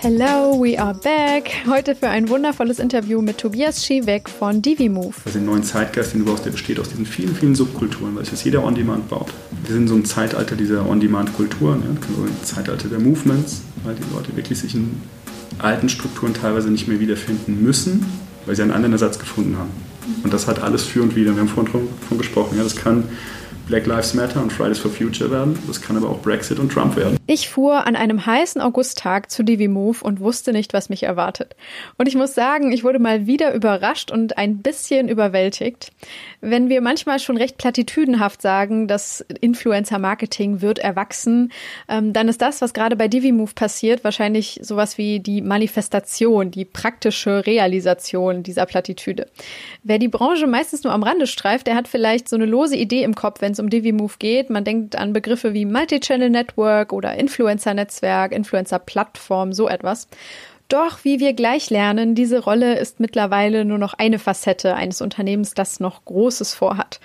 Hello, we are back. Heute für ein wundervolles Interview mit Tobias Schiewek von DiviMove. Also den neuen Zeitgeist, den du brauchst, der besteht aus diesen vielen, vielen Subkulturen, weil es jetzt jeder On-Demand baut. Wir sind so ein Zeitalter dieser On-Demand-Kulturen, ja? so ein Zeitalter der Movements, weil die Leute wirklich sich in alten Strukturen teilweise nicht mehr wiederfinden müssen, weil sie einen anderen Ersatz gefunden haben. Und das hat alles für und wieder. Wir haben vorhin davon gesprochen. Ja, das kann Black Lives Matter und Fridays for Future werden. Das kann aber auch Brexit und Trump werden. Ich fuhr an einem heißen Augusttag zu DiviMove und wusste nicht, was mich erwartet. Und ich muss sagen, ich wurde mal wieder überrascht und ein bisschen überwältigt. Wenn wir manchmal schon recht platitüdenhaft sagen, dass Influencer-Marketing wird erwachsen, ähm, dann ist das, was gerade bei DiviMove passiert, wahrscheinlich sowas wie die Manifestation, die praktische Realisation dieser Plattitüde. Wer die Branche meistens nur am Rande streift, der hat vielleicht so eine lose Idee im Kopf, wenn es um DiviMove geht. Man denkt an Begriffe wie Multi-Channel Network oder Influencer-Netzwerk, Influencer-Plattform, so etwas. Doch, wie wir gleich lernen, diese Rolle ist mittlerweile nur noch eine Facette eines Unternehmens, das noch Großes vorhat.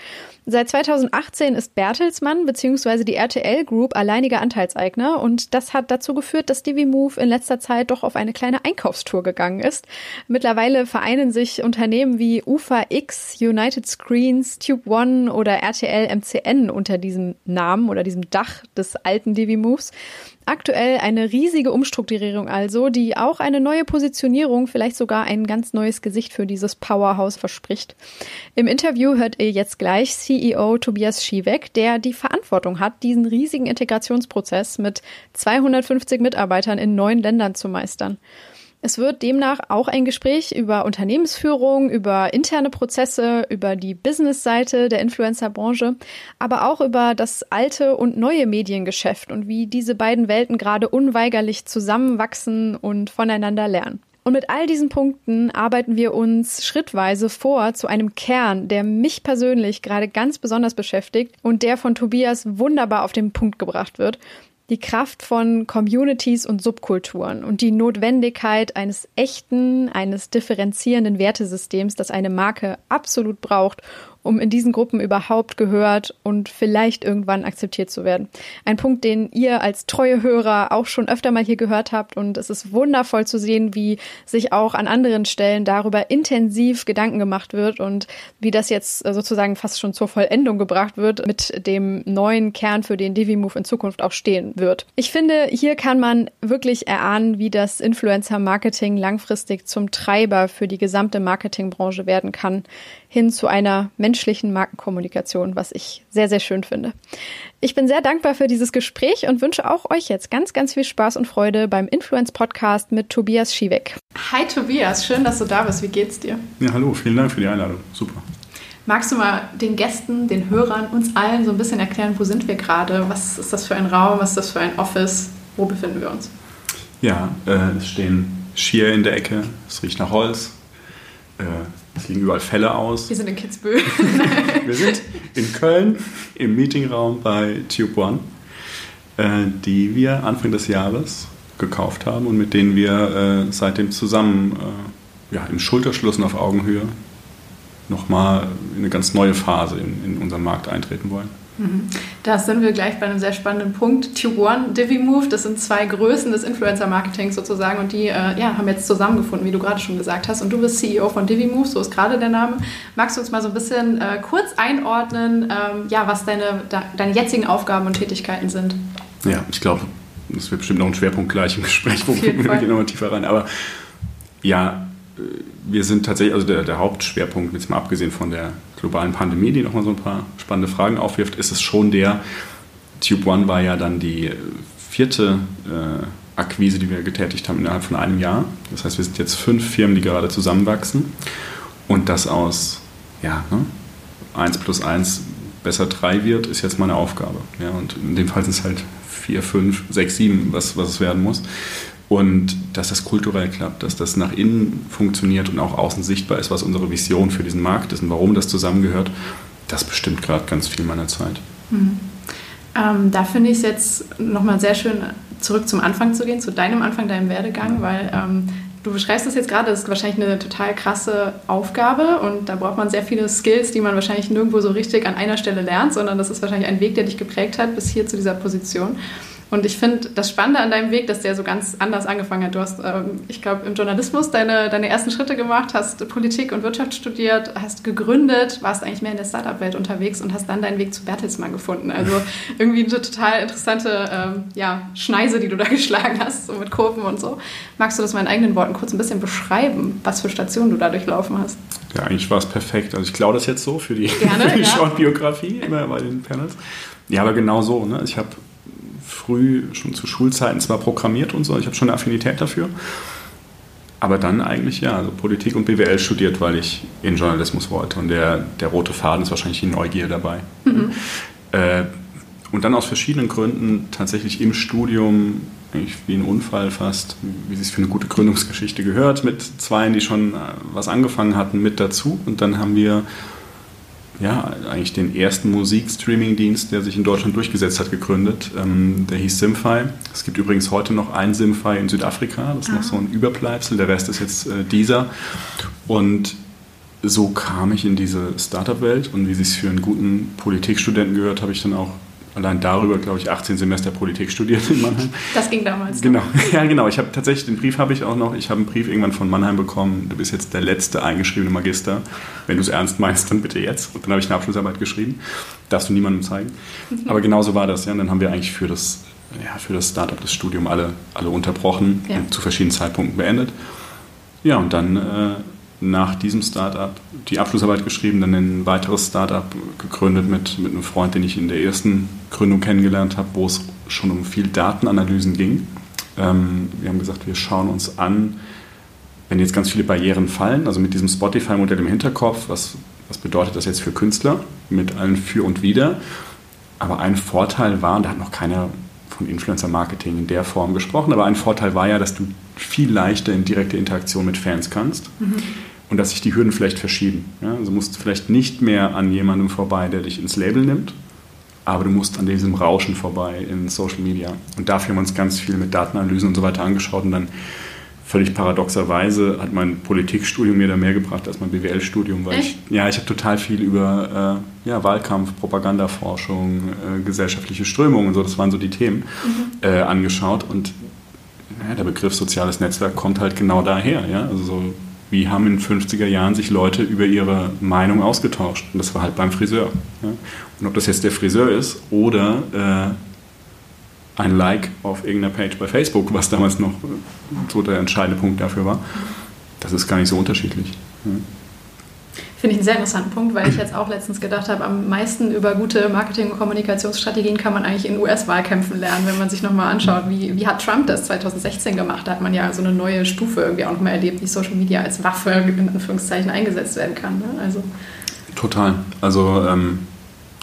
Seit 2018 ist Bertelsmann bzw. die RTL Group alleiniger Anteilseigner und das hat dazu geführt, dass DiviMove in letzter Zeit doch auf eine kleine Einkaufstour gegangen ist. Mittlerweile vereinen sich Unternehmen wie UFA X, United Screens, Tube One oder RTL MCN unter diesem Namen oder diesem Dach des alten DiviMoves. Aktuell eine riesige Umstrukturierung also, die auch eine neue Positionierung, vielleicht sogar ein ganz neues Gesicht für dieses Powerhouse verspricht. Im Interview hört ihr jetzt gleich CEO Tobias Schiewek, der die Verantwortung hat, diesen riesigen Integrationsprozess mit 250 Mitarbeitern in neun Ländern zu meistern. Es wird demnach auch ein Gespräch über Unternehmensführung, über interne Prozesse, über die Businessseite der Influencer-Branche, aber auch über das alte und neue Mediengeschäft und wie diese beiden Welten gerade unweigerlich zusammenwachsen und voneinander lernen. Und mit all diesen Punkten arbeiten wir uns schrittweise vor zu einem Kern, der mich persönlich gerade ganz besonders beschäftigt und der von Tobias wunderbar auf den Punkt gebracht wird die Kraft von Communities und Subkulturen und die Notwendigkeit eines echten, eines differenzierenden Wertesystems, das eine Marke absolut braucht, um in diesen Gruppen überhaupt gehört und vielleicht irgendwann akzeptiert zu werden. Ein Punkt, den ihr als treue Hörer auch schon öfter mal hier gehört habt und es ist wundervoll zu sehen, wie sich auch an anderen Stellen darüber intensiv Gedanken gemacht wird und wie das jetzt sozusagen fast schon zur Vollendung gebracht wird mit dem neuen Kern, für den DiviMove in Zukunft auch stehen wird. Ich finde, hier kann man wirklich erahnen, wie das Influencer-Marketing langfristig zum Treiber für die gesamte Marketingbranche werden kann hin zu einer menschlichen Markenkommunikation, was ich sehr, sehr schön finde. Ich bin sehr dankbar für dieses Gespräch und wünsche auch euch jetzt ganz, ganz viel Spaß und Freude beim Influence Podcast mit Tobias Schiewek. Hi Tobias, schön, dass du da bist. Wie geht's dir? Ja, hallo, vielen Dank für die Einladung. Super. Magst du mal den Gästen, den Hörern, uns allen so ein bisschen erklären, wo sind wir gerade? Was ist das für ein Raum? Was ist das für ein Office? Wo befinden wir uns? Ja, äh, es stehen Skier in der Ecke, es riecht nach Holz. Äh, es liegen überall Fälle aus. Wir sind in Kitzbühel. wir sind in Köln im Meetingraum bei Tube One, äh, die wir Anfang des Jahres gekauft haben und mit denen wir äh, seitdem zusammen äh, ja, im Schulterschluss und auf Augenhöhe nochmal in eine ganz neue Phase in, in unseren Markt eintreten wollen. Mhm. Da sind wir gleich bei einem sehr spannenden Punkt. Tube One, DiviMove, das sind zwei Größen des Influencer-Marketings sozusagen und die äh, ja, haben jetzt zusammengefunden, wie du gerade schon gesagt hast. Und du bist CEO von DiviMove, so ist gerade der Name. Magst du uns mal so ein bisschen äh, kurz einordnen, ähm, ja, was deine, da, deine jetzigen Aufgaben und Tätigkeiten sind? Ja, ich glaube, das wird bestimmt noch ein Schwerpunkt gleich im Gespräch, wo wir gehen nochmal tiefer rein. Aber ja, wir sind tatsächlich, also der, der Hauptschwerpunkt, jetzt mal abgesehen von der globalen Pandemie, die nochmal so ein paar spannende Fragen aufwirft, ist es schon der, Tube One war ja dann die vierte äh, Akquise, die wir getätigt haben innerhalb von einem Jahr. Das heißt, wir sind jetzt fünf Firmen, die gerade zusammenwachsen und das aus ja, ne, 1 plus 1 besser 3 wird, ist jetzt meine Aufgabe. Ja, und in dem Fall sind es halt 4, 5, 6, 7, was, was es werden muss. Und dass das kulturell klappt, dass das nach innen funktioniert und auch außen sichtbar ist, was unsere Vision für diesen Markt ist und warum das zusammengehört, das bestimmt gerade ganz viel meiner Zeit. Mhm. Ähm, da finde ich es jetzt nochmal sehr schön, zurück zum Anfang zu gehen, zu deinem Anfang, deinem Werdegang, weil ähm, du beschreibst das jetzt gerade, das ist wahrscheinlich eine total krasse Aufgabe und da braucht man sehr viele Skills, die man wahrscheinlich nirgendwo so richtig an einer Stelle lernt, sondern das ist wahrscheinlich ein Weg, der dich geprägt hat bis hier zu dieser Position. Und ich finde das Spannende an deinem Weg, dass der so ganz anders angefangen hat. Du hast, ähm, ich glaube, im Journalismus deine, deine ersten Schritte gemacht, hast Politik und Wirtschaft studiert, hast gegründet, warst eigentlich mehr in der Startup-Welt unterwegs und hast dann deinen Weg zu Bertelsmann gefunden. Also irgendwie eine total interessante ähm, ja, Schneise, die du da geschlagen hast, so mit Kurven und so. Magst du das mal in eigenen Worten kurz ein bisschen beschreiben, was für Stationen du da durchlaufen hast? Ja, eigentlich war es perfekt. Also ich glaube das jetzt so für die, Gerne, für die ja. Short-Biografie immer bei den Panels. Ja, aber genau so. Ne? Ich habe früh, schon zu Schulzeiten zwar programmiert und so, ich habe schon eine Affinität dafür. Aber dann eigentlich ja, also Politik und BWL studiert, weil ich in Journalismus wollte. Und der, der rote Faden ist wahrscheinlich die Neugier dabei. Mhm. Äh, und dann aus verschiedenen Gründen tatsächlich im Studium, eigentlich wie ein Unfall fast, wie es für eine gute Gründungsgeschichte gehört, mit Zweien, die schon äh, was angefangen hatten, mit dazu. Und dann haben wir ja, eigentlich den ersten Musikstreaming-Dienst, der sich in Deutschland durchgesetzt hat, gegründet. Ähm, der hieß Simfy. Es gibt übrigens heute noch ein Simfy in Südafrika, das ist ah. noch so ein Überbleibsel, der Rest ist jetzt äh, dieser. Und so kam ich in diese Startup-Welt und wie es sich für einen guten Politikstudenten gehört, habe ich dann auch allein darüber, glaube ich, 18 Semester Politik studiert in Mannheim. Das ging damals. Genau, ja genau. Ich habe tatsächlich den Brief habe ich auch noch. Ich habe einen Brief irgendwann von Mannheim bekommen. Du bist jetzt der letzte eingeschriebene Magister. Wenn du es ernst meinst, dann bitte jetzt. Und dann habe ich eine Abschlussarbeit geschrieben. Darfst du niemandem zeigen. Mhm. Aber genau so war das. Ja. Und dann haben wir eigentlich für das, ja, für das Startup das Studium alle, alle unterbrochen ja. und zu verschiedenen Zeitpunkten beendet. Ja, und dann äh, nach diesem Startup die Abschlussarbeit geschrieben, dann ein weiteres Startup gegründet mit, mit einem Freund, den ich in der ersten Gründung kennengelernt habe, wo es schon um viel Datenanalysen ging. Ähm, wir haben gesagt, wir schauen uns an, wenn jetzt ganz viele Barrieren fallen, also mit diesem Spotify-Modell im Hinterkopf, was, was bedeutet das jetzt für Künstler mit allen Für und Wider. Aber ein Vorteil war, und da hat noch keiner von Influencer-Marketing in der Form gesprochen, aber ein Vorteil war ja, dass du viel leichter in direkte Interaktion mit Fans kannst. Mhm und dass sich die Hürden vielleicht verschieben. Ja? Also musst du vielleicht nicht mehr an jemandem vorbei, der dich ins Label nimmt, aber du musst an diesem Rauschen vorbei in Social Media. Und dafür haben wir uns ganz viel mit Datenanalysen und so weiter angeschaut und dann völlig paradoxerweise hat mein Politikstudium mir da mehr gebracht als mein BWL-Studium, weil Echt? ich, ja, ich habe total viel über äh, ja, Wahlkampf, Propagandaforschung, äh, gesellschaftliche Strömungen und so, das waren so die Themen, mhm. äh, angeschaut und ja, der Begriff soziales Netzwerk kommt halt genau daher, ja, also so wie haben in den 50er Jahren sich Leute über ihre Meinung ausgetauscht. Und das war halt beim Friseur. Ja. Und ob das jetzt der Friseur ist oder äh, ein Like auf irgendeiner Page bei Facebook, was damals noch so der entscheidende Punkt dafür war, das ist gar nicht so unterschiedlich. Ja. Finde ich einen sehr interessanten Punkt, weil ich jetzt auch letztens gedacht habe, am meisten über gute Marketing- und Kommunikationsstrategien kann man eigentlich in US-Wahlkämpfen lernen, wenn man sich nochmal anschaut, wie, wie hat Trump das 2016 gemacht. Da hat man ja so eine neue Stufe irgendwie auch nochmal erlebt, wie Social Media als Waffe in Anführungszeichen eingesetzt werden kann. Ne? Also. Total. Also ähm,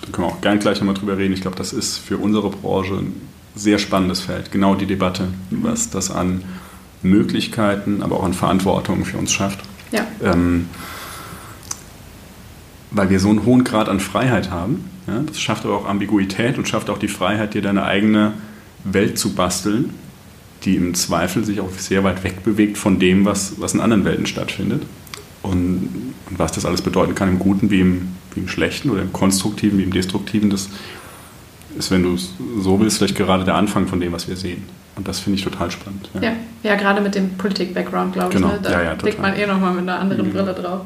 da können wir auch gern gleich nochmal drüber reden. Ich glaube, das ist für unsere Branche ein sehr spannendes Feld. Genau die Debatte, was das an Möglichkeiten, aber auch an Verantwortung für uns schafft. Ja. Ähm, weil wir so einen hohen Grad an Freiheit haben. Ja, das schafft aber auch Ambiguität und schafft auch die Freiheit, dir deine eigene Welt zu basteln, die im Zweifel sich auch sehr weit weg bewegt von dem, was, was in anderen Welten stattfindet. Und, und was das alles bedeuten kann, im Guten wie im, wie im Schlechten oder im Konstruktiven wie im Destruktiven, das ist, wenn du es so willst, vielleicht gerade der Anfang von dem, was wir sehen. Und das finde ich total spannend. Ja, ja, ja gerade mit dem Politik-Background, glaube genau. ich. Ne? Da ja, ja, blickt man eh nochmal mit einer anderen mhm. Brille drauf.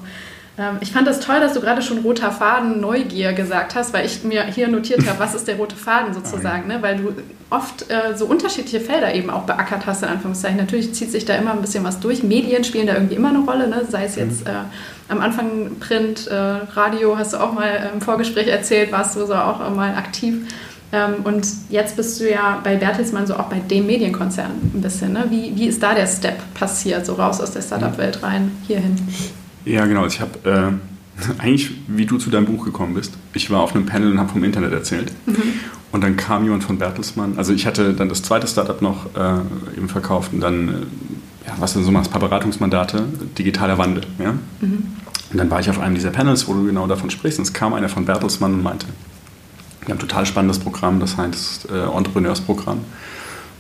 Ähm, ich fand es das toll, dass du gerade schon roter Faden Neugier gesagt hast, weil ich mir hier notiert habe, was ist der rote Faden sozusagen, ne? weil du oft äh, so unterschiedliche Felder eben auch beackert hast, in Anführungszeichen. Natürlich zieht sich da immer ein bisschen was durch. Medien spielen da irgendwie immer eine Rolle, ne? sei es jetzt mhm. äh, am Anfang Print, äh, Radio, hast du auch mal im Vorgespräch erzählt, warst du so auch mal aktiv. Ähm, und jetzt bist du ja bei Bertelsmann so auch bei dem Medienkonzern ein bisschen. Ne? Wie, wie ist da der Step passiert, so raus aus der Startup-Welt rein, hierhin? Ja, genau. Ich habe äh, eigentlich, wie du zu deinem Buch gekommen bist. Ich war auf einem Panel und habe vom Internet erzählt. Mhm. Und dann kam jemand von Bertelsmann. Also ich hatte dann das zweite Startup noch äh, eben verkauft und dann, äh, ja, was du so machst, ein paar Beratungsmandate, digitaler Wandel. Ja? Mhm. Und dann war ich auf einem dieser Panels, wo du genau davon sprichst. Und es kam einer von Bertelsmann und meinte, Wir haben ein total spannendes Programm, das heißt äh, Entrepreneursprogramm.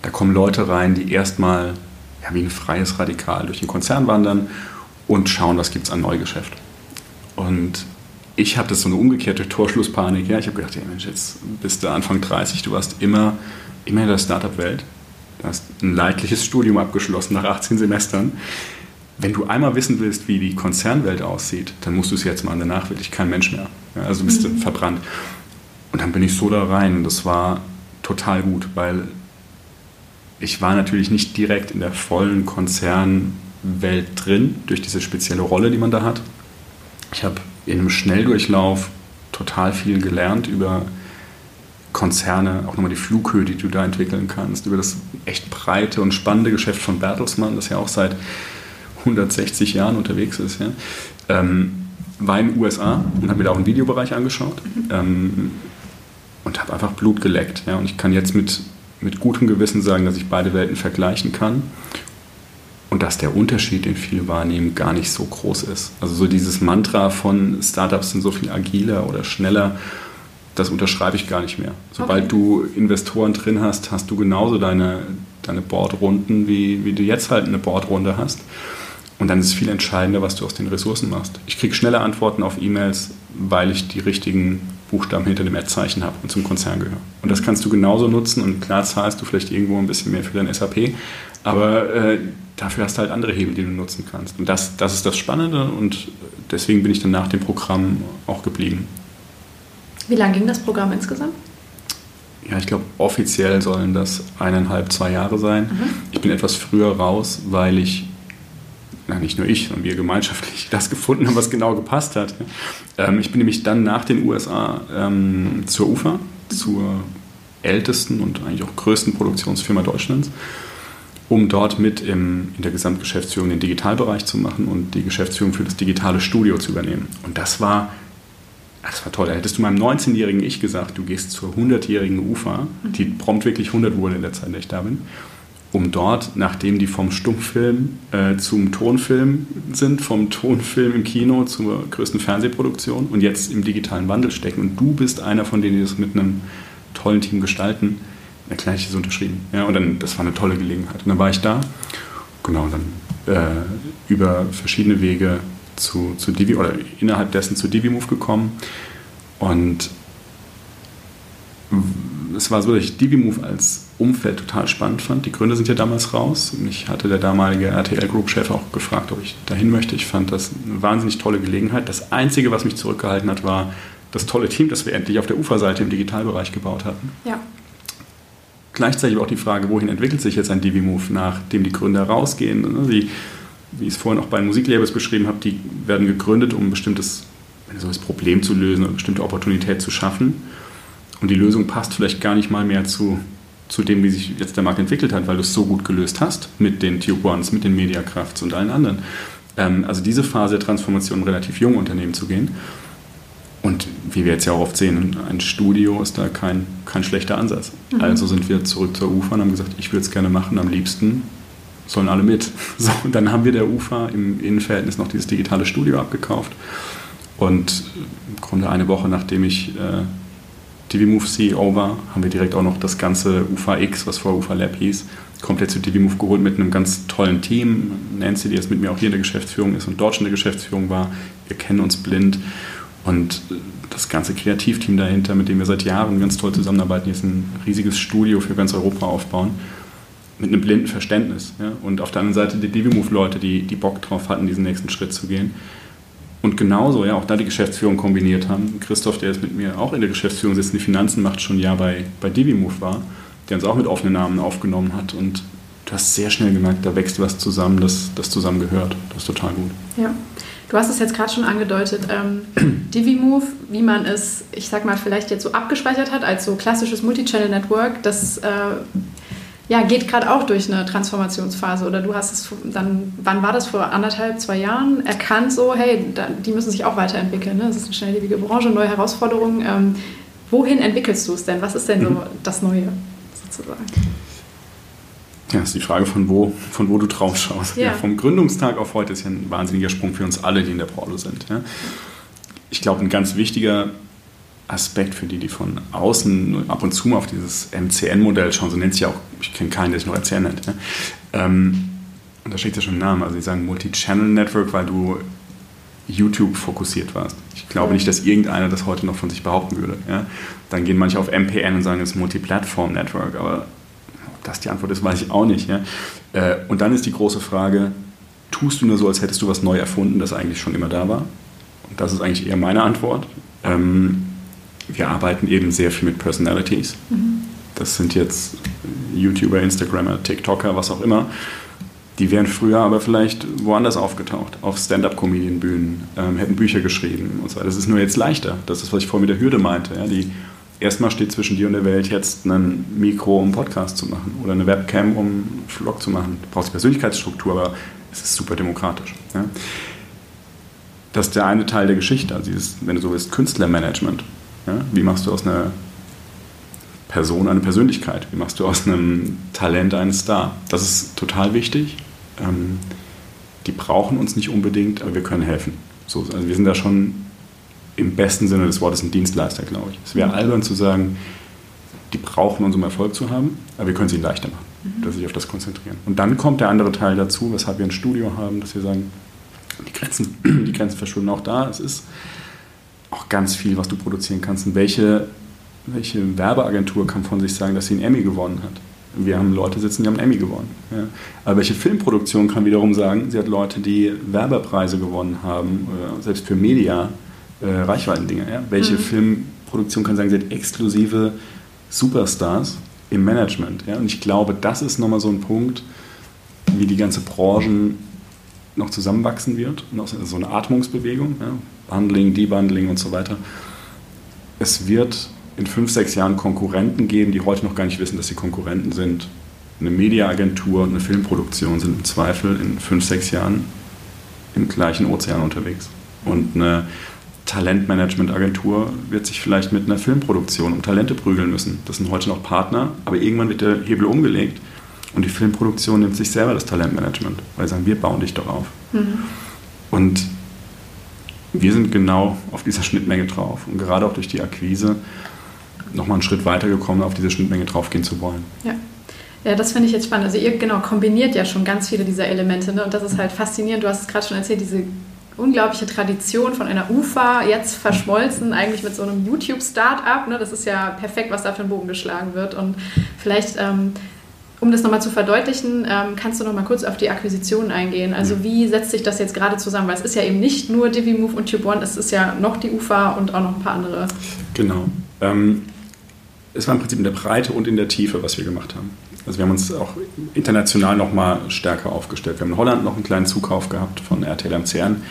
Da kommen Leute rein, die erstmal ja, wie ein freies Radikal durch den Konzern wandern und schauen, was gibt es an Neugeschäft. Und ich hatte so eine umgekehrte Torschlusspanik. Ja, ich habe gedacht, hey Mensch, jetzt bist du Anfang 30, du warst immer, immer in der Startup-Welt. Du hast ein leidliches Studium abgeschlossen nach 18 Semestern. Wenn du einmal wissen willst, wie die Konzernwelt aussieht, dann musst du es jetzt mal. Danach will ich kein Mensch mehr. Ja, also bist mhm. du verbrannt. Und dann bin ich so da rein und das war total gut, weil ich war natürlich nicht direkt in der vollen Konzernwelt drin, durch diese spezielle Rolle, die man da hat. Ich habe in einem Schnelldurchlauf total viel gelernt über Konzerne, auch nochmal die Flughöhe, die du da entwickeln kannst, über das echt breite und spannende Geschäft von Bertelsmann, das ja auch seit 160 Jahren unterwegs ist. Ja. Ähm, war in den USA und habe mir da auch einen Videobereich angeschaut ähm, und habe einfach Blut geleckt. Ja. Und ich kann jetzt mit, mit gutem Gewissen sagen, dass ich beide Welten vergleichen kann und dass der Unterschied, den viele wahrnehmen, gar nicht so groß ist. Also so dieses Mantra von Startups sind so viel agiler oder schneller, das unterschreibe ich gar nicht mehr. Sobald okay. du Investoren drin hast, hast du genauso deine, deine Boardrunden, wie, wie du jetzt halt eine Boardrunde hast. Und dann ist es viel entscheidender, was du aus den Ressourcen machst. Ich kriege schnelle Antworten auf E-Mails, weil ich die richtigen Buchstaben hinter dem Ad-Zeichen habe und zum Konzern gehöre. Und das kannst du genauso nutzen und klar zahlst du vielleicht irgendwo ein bisschen mehr für dein SAP, aber äh, dafür hast du halt andere Hebel, die du nutzen kannst. Und das, das ist das Spannende und deswegen bin ich dann nach dem Programm auch geblieben. Wie lange ging das Programm insgesamt? Ja, ich glaube, offiziell sollen das eineinhalb, zwei Jahre sein. Mhm. Ich bin etwas früher raus, weil ich, na, nicht nur ich, sondern wir gemeinschaftlich das gefunden haben, was genau gepasst hat. Ähm, ich bin nämlich dann nach den USA ähm, zur UFA, zur ältesten und eigentlich auch größten Produktionsfirma Deutschlands um dort mit im, in der Gesamtgeschäftsführung den Digitalbereich zu machen und die Geschäftsführung für das digitale Studio zu übernehmen. Und das war, das war toll. Da hättest du meinem 19-jährigen Ich gesagt, du gehst zur 100-jährigen UFA, die prompt wirklich 100 wurde in der Zeit, in der ich da bin, um dort, nachdem die vom Stummfilm äh, zum Tonfilm sind, vom Tonfilm im Kino zur größten Fernsehproduktion und jetzt im digitalen Wandel stecken und du bist einer von denen, die das mit einem tollen Team gestalten, dann gleich ich das unterschrieben. Ja, und dann, das war eine tolle Gelegenheit. Und dann war ich da, genau, dann äh, über verschiedene Wege zu, zu Divi oder innerhalb dessen zu DiviMove gekommen. Und es war so, dass ich DiviMove als Umfeld total spannend fand. Die Gründe sind ja damals raus. Mich hatte der damalige RTL Group Chef auch gefragt, ob ich dahin möchte. Ich fand das eine wahnsinnig tolle Gelegenheit. Das Einzige, was mich zurückgehalten hat, war das tolle Team, das wir endlich auf der Uferseite im Digitalbereich gebaut hatten. Ja. Gleichzeitig auch die Frage, wohin entwickelt sich jetzt ein Divi-Move, nachdem die Gründer rausgehen. Ne? Wie, ich es vorhin auch bei Musiklabels beschrieben habe, die werden gegründet, um ein bestimmtes so das Problem zu lösen oder bestimmte Opportunität zu schaffen. Und die Lösung passt vielleicht gar nicht mal mehr zu, zu dem, wie sich jetzt der Markt entwickelt hat, weil du es so gut gelöst hast mit den Tube Ones, mit den Mediacrafts und allen anderen. Ähm, also diese Phase der Transformation, relativ junge Unternehmen zu gehen. Wie wir jetzt ja auch oft sehen, ein Studio ist da kein, kein schlechter Ansatz. Mhm. Also sind wir zurück zur UFA und haben gesagt, ich würde es gerne machen, am liebsten sollen alle mit. So, und dann haben wir der UFA im Innenverhältnis noch dieses digitale Studio abgekauft. Und im Grunde eine Woche nachdem ich äh, DiviMove CEO war, haben wir direkt auch noch das ganze UFA X, was vorher UFA Lab hieß, komplett zu DiviMove geholt mit einem ganz tollen Team. Nancy, die jetzt mit mir auch hier in der Geschäftsführung ist und dort schon in der Geschäftsführung war, wir kennen uns blind. Und das ganze Kreativteam dahinter, mit dem wir seit Jahren ganz toll zusammenarbeiten, jetzt ein riesiges Studio für ganz Europa aufbauen, mit einem blinden Verständnis. Ja? Und auf der anderen Seite die DiviMove-Leute, die, die Bock drauf hatten, diesen nächsten Schritt zu gehen. Und genauso, ja, auch da die Geschäftsführung kombiniert haben. Christoph, der jetzt mit mir auch in der Geschäftsführung sitzt, die Finanzen macht, schon ein Jahr bei, bei DiviMove war, der uns auch mit offenen Namen aufgenommen hat. Und du hast sehr schnell gemerkt, da wächst was zusammen, das, das zusammen gehört. Das ist total gut. Ja. Du hast es jetzt gerade schon angedeutet, ähm, DiviMove, wie man es, ich sag mal, vielleicht jetzt so abgespeichert hat als so klassisches Multichannel-Network, das äh, ja, geht gerade auch durch eine Transformationsphase. Oder du hast es dann, wann war das, vor anderthalb, zwei Jahren, erkannt so, hey, da, die müssen sich auch weiterentwickeln. Ne? Das ist eine schnelllebige Branche, neue Herausforderungen. Ähm, wohin entwickelst du es denn? Was ist denn so mhm. das Neue sozusagen? Ja, ist die Frage, von wo, von wo du drauf schaust. Ja. Ja, vom Gründungstag auf heute ist ja ein wahnsinniger Sprung für uns alle, die in der Branche sind. Ja. Ich glaube, ein ganz wichtiger Aspekt für die, die von außen ab und zu mal auf dieses MCN-Modell schauen. So nennt sich ja auch, ich kenne keinen, der sich noch MCN nennt. Ne? Ähm, und da steht ja schon ein Name. Also, die sagen Multi-Channel-Network, weil du YouTube fokussiert warst. Ich glaube nicht, dass irgendeiner das heute noch von sich behaupten würde. Ja? Dann gehen manche auf MPN und sagen, es ist Multi-Platform-Network, aber das die Antwort ist, weiß ich auch nicht. Ja? Äh, und dann ist die große Frage, tust du nur so, als hättest du was neu erfunden, das eigentlich schon immer da war? Und das ist eigentlich eher meine Antwort. Ähm, wir arbeiten eben sehr viel mit Personalities. Mhm. Das sind jetzt YouTuber, Instagrammer, TikToker, was auch immer. Die wären früher aber vielleicht woanders aufgetaucht, auf Stand-up-Comedian-Bühnen, ähm, hätten Bücher geschrieben und so weiter. Das ist nur jetzt leichter. Das ist, was ich vorhin mit der Hürde meinte. Ja? Die, erstmal steht zwischen dir und der Welt jetzt ein Mikro, um Podcast zu machen oder eine Webcam, um Vlog zu machen. Du brauchst Persönlichkeitsstruktur, aber es ist super demokratisch. Ja? Das ist der eine Teil der Geschichte, also dieses, wenn du so willst, Künstlermanagement. Ja? Wie machst du aus einer Person eine Persönlichkeit? Wie machst du aus einem Talent einen Star? Das ist total wichtig. Ähm, die brauchen uns nicht unbedingt, aber wir können helfen. So, also wir sind da schon im besten Sinne des Wortes ein Dienstleister, glaube ich. Es wäre mhm. albern zu sagen, die brauchen uns, um Erfolg zu haben, aber wir können sie leichter machen, mhm. dass sie sich auf das konzentrieren. Und dann kommt der andere Teil dazu, weshalb wir ein Studio haben, dass wir sagen, die Grenzen, die Grenzen verschwimmen auch da. Es ist auch ganz viel, was du produzieren kannst. Und welche, welche Werbeagentur kann von sich sagen, dass sie einen Emmy gewonnen hat? Wir haben Leute sitzen, die haben einen Emmy gewonnen. Ja. Aber welche Filmproduktion kann wiederum sagen, sie hat Leute, die Werbepreise gewonnen haben, selbst für Media, äh, Reichweitendinger. Ja. Welche mhm. Filmproduktion kann sagen, sie hat exklusive Superstars im Management. Ja. Und ich glaube, das ist nochmal so ein Punkt, wie die ganze Branchen noch zusammenwachsen wird, noch so eine Atmungsbewegung, ja, Bundling, Debundling und so weiter. Es wird in fünf, sechs Jahren Konkurrenten geben, die heute noch gar nicht wissen, dass sie Konkurrenten sind. Eine Mediaagentur und eine Filmproduktion sind im Zweifel in fünf, sechs Jahren im gleichen Ozean unterwegs. Und eine Talentmanagementagentur wird sich vielleicht mit einer Filmproduktion um Talente prügeln müssen. Das sind heute noch Partner, aber irgendwann wird der Hebel umgelegt und die Filmproduktion nimmt sich selber das Talentmanagement, weil sie sagen, wir bauen dich doch auf. Mhm. Und wir sind genau auf dieser Schnittmenge drauf. Und gerade auch durch die Akquise nochmal einen Schritt weiter gekommen, auf diese Schnittmenge draufgehen zu wollen. Ja. Ja, das finde ich jetzt spannend. Also ihr genau kombiniert ja schon ganz viele dieser Elemente. Ne? Und das ist halt faszinierend. Du hast es gerade schon erzählt, diese unglaubliche Tradition von einer UFA, jetzt verschmolzen eigentlich mit so einem YouTube-Startup. Ne? Das ist ja perfekt, was da für ein Bogen geschlagen wird. Und vielleicht ähm, um das nochmal zu verdeutlichen, ähm, kannst du noch mal kurz auf die Akquisition eingehen. Also wie setzt sich das jetzt gerade zusammen? Weil es ist ja eben nicht nur DiviMove und TubeOne, es ist ja noch die UFA und auch noch ein paar andere. Genau. Ähm, es war im Prinzip in der Breite und in der Tiefe, was wir gemacht haben. Also wir haben uns auch international noch mal stärker aufgestellt. Wir haben in Holland noch einen kleinen Zukauf gehabt von RTL MCN.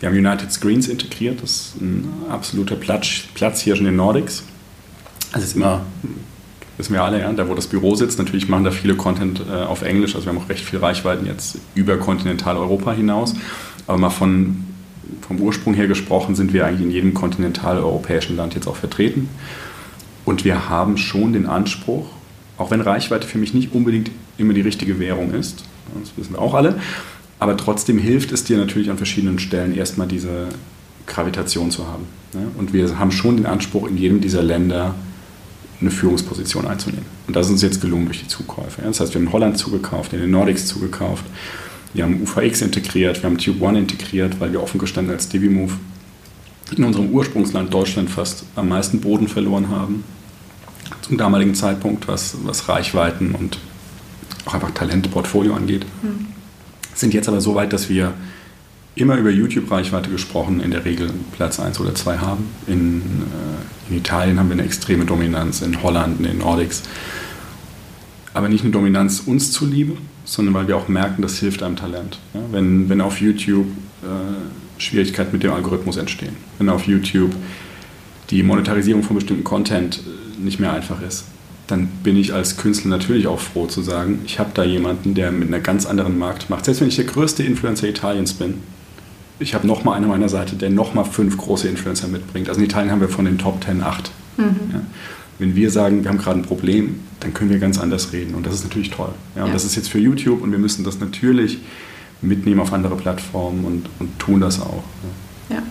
Wir haben United Screens integriert. Das ist ein absoluter Platz, Platz hier schon in den Nordics. Also es ist immer wissen wir alle, ja, da wo das Büro sitzt, natürlich machen da viele Content äh, auf Englisch, also wir haben auch recht viel Reichweiten jetzt über Kontinentaleuropa hinaus, aber mal von, vom Ursprung her gesprochen sind wir eigentlich in jedem kontinentaleuropäischen Land jetzt auch vertreten und wir haben schon den Anspruch, auch wenn Reichweite für mich nicht unbedingt immer die richtige Währung ist, das wissen wir auch alle, aber trotzdem hilft es dir natürlich an verschiedenen Stellen erstmal diese Gravitation zu haben. Ne? Und wir haben schon den Anspruch, in jedem dieser Länder eine Führungsposition einzunehmen. Und das ist uns jetzt gelungen durch die Zukäufe. Das heißt, wir haben in Holland zugekauft, in den Nordics zugekauft, wir haben UVX integriert, wir haben Tube One integriert, weil wir offen gestanden als DiviMove in unserem Ursprungsland Deutschland fast am meisten Boden verloren haben. Zum damaligen Zeitpunkt, was, was Reichweiten und auch einfach Talentportfolio angeht. Mhm. Sind jetzt aber so weit, dass wir immer über YouTube-Reichweite gesprochen, in der Regel Platz 1 oder 2 haben. In, äh, in, Italien haben wir eine extreme Dominanz, in Holland, in den Nordics. Aber nicht eine Dominanz uns zuliebe, sondern weil wir auch merken, das hilft einem Talent. Ja? Wenn, wenn auf YouTube äh, Schwierigkeiten mit dem Algorithmus entstehen, wenn auf YouTube die Monetarisierung von bestimmten Content äh, nicht mehr einfach ist, dann bin ich als Künstler natürlich auch froh zu sagen, ich habe da jemanden, der mit einer ganz anderen Markt macht. Selbst wenn ich der größte Influencer Italiens bin, ich habe nochmal einen an meiner Seite, der nochmal fünf große Influencer mitbringt. Also in Italien haben wir von den Top 10 acht. Mhm. Ja. Wenn wir sagen, wir haben gerade ein Problem, dann können wir ganz anders reden. Und das ist natürlich toll. Ja, und ja. das ist jetzt für YouTube und wir müssen das natürlich mitnehmen auf andere Plattformen und, und tun das auch. Ja.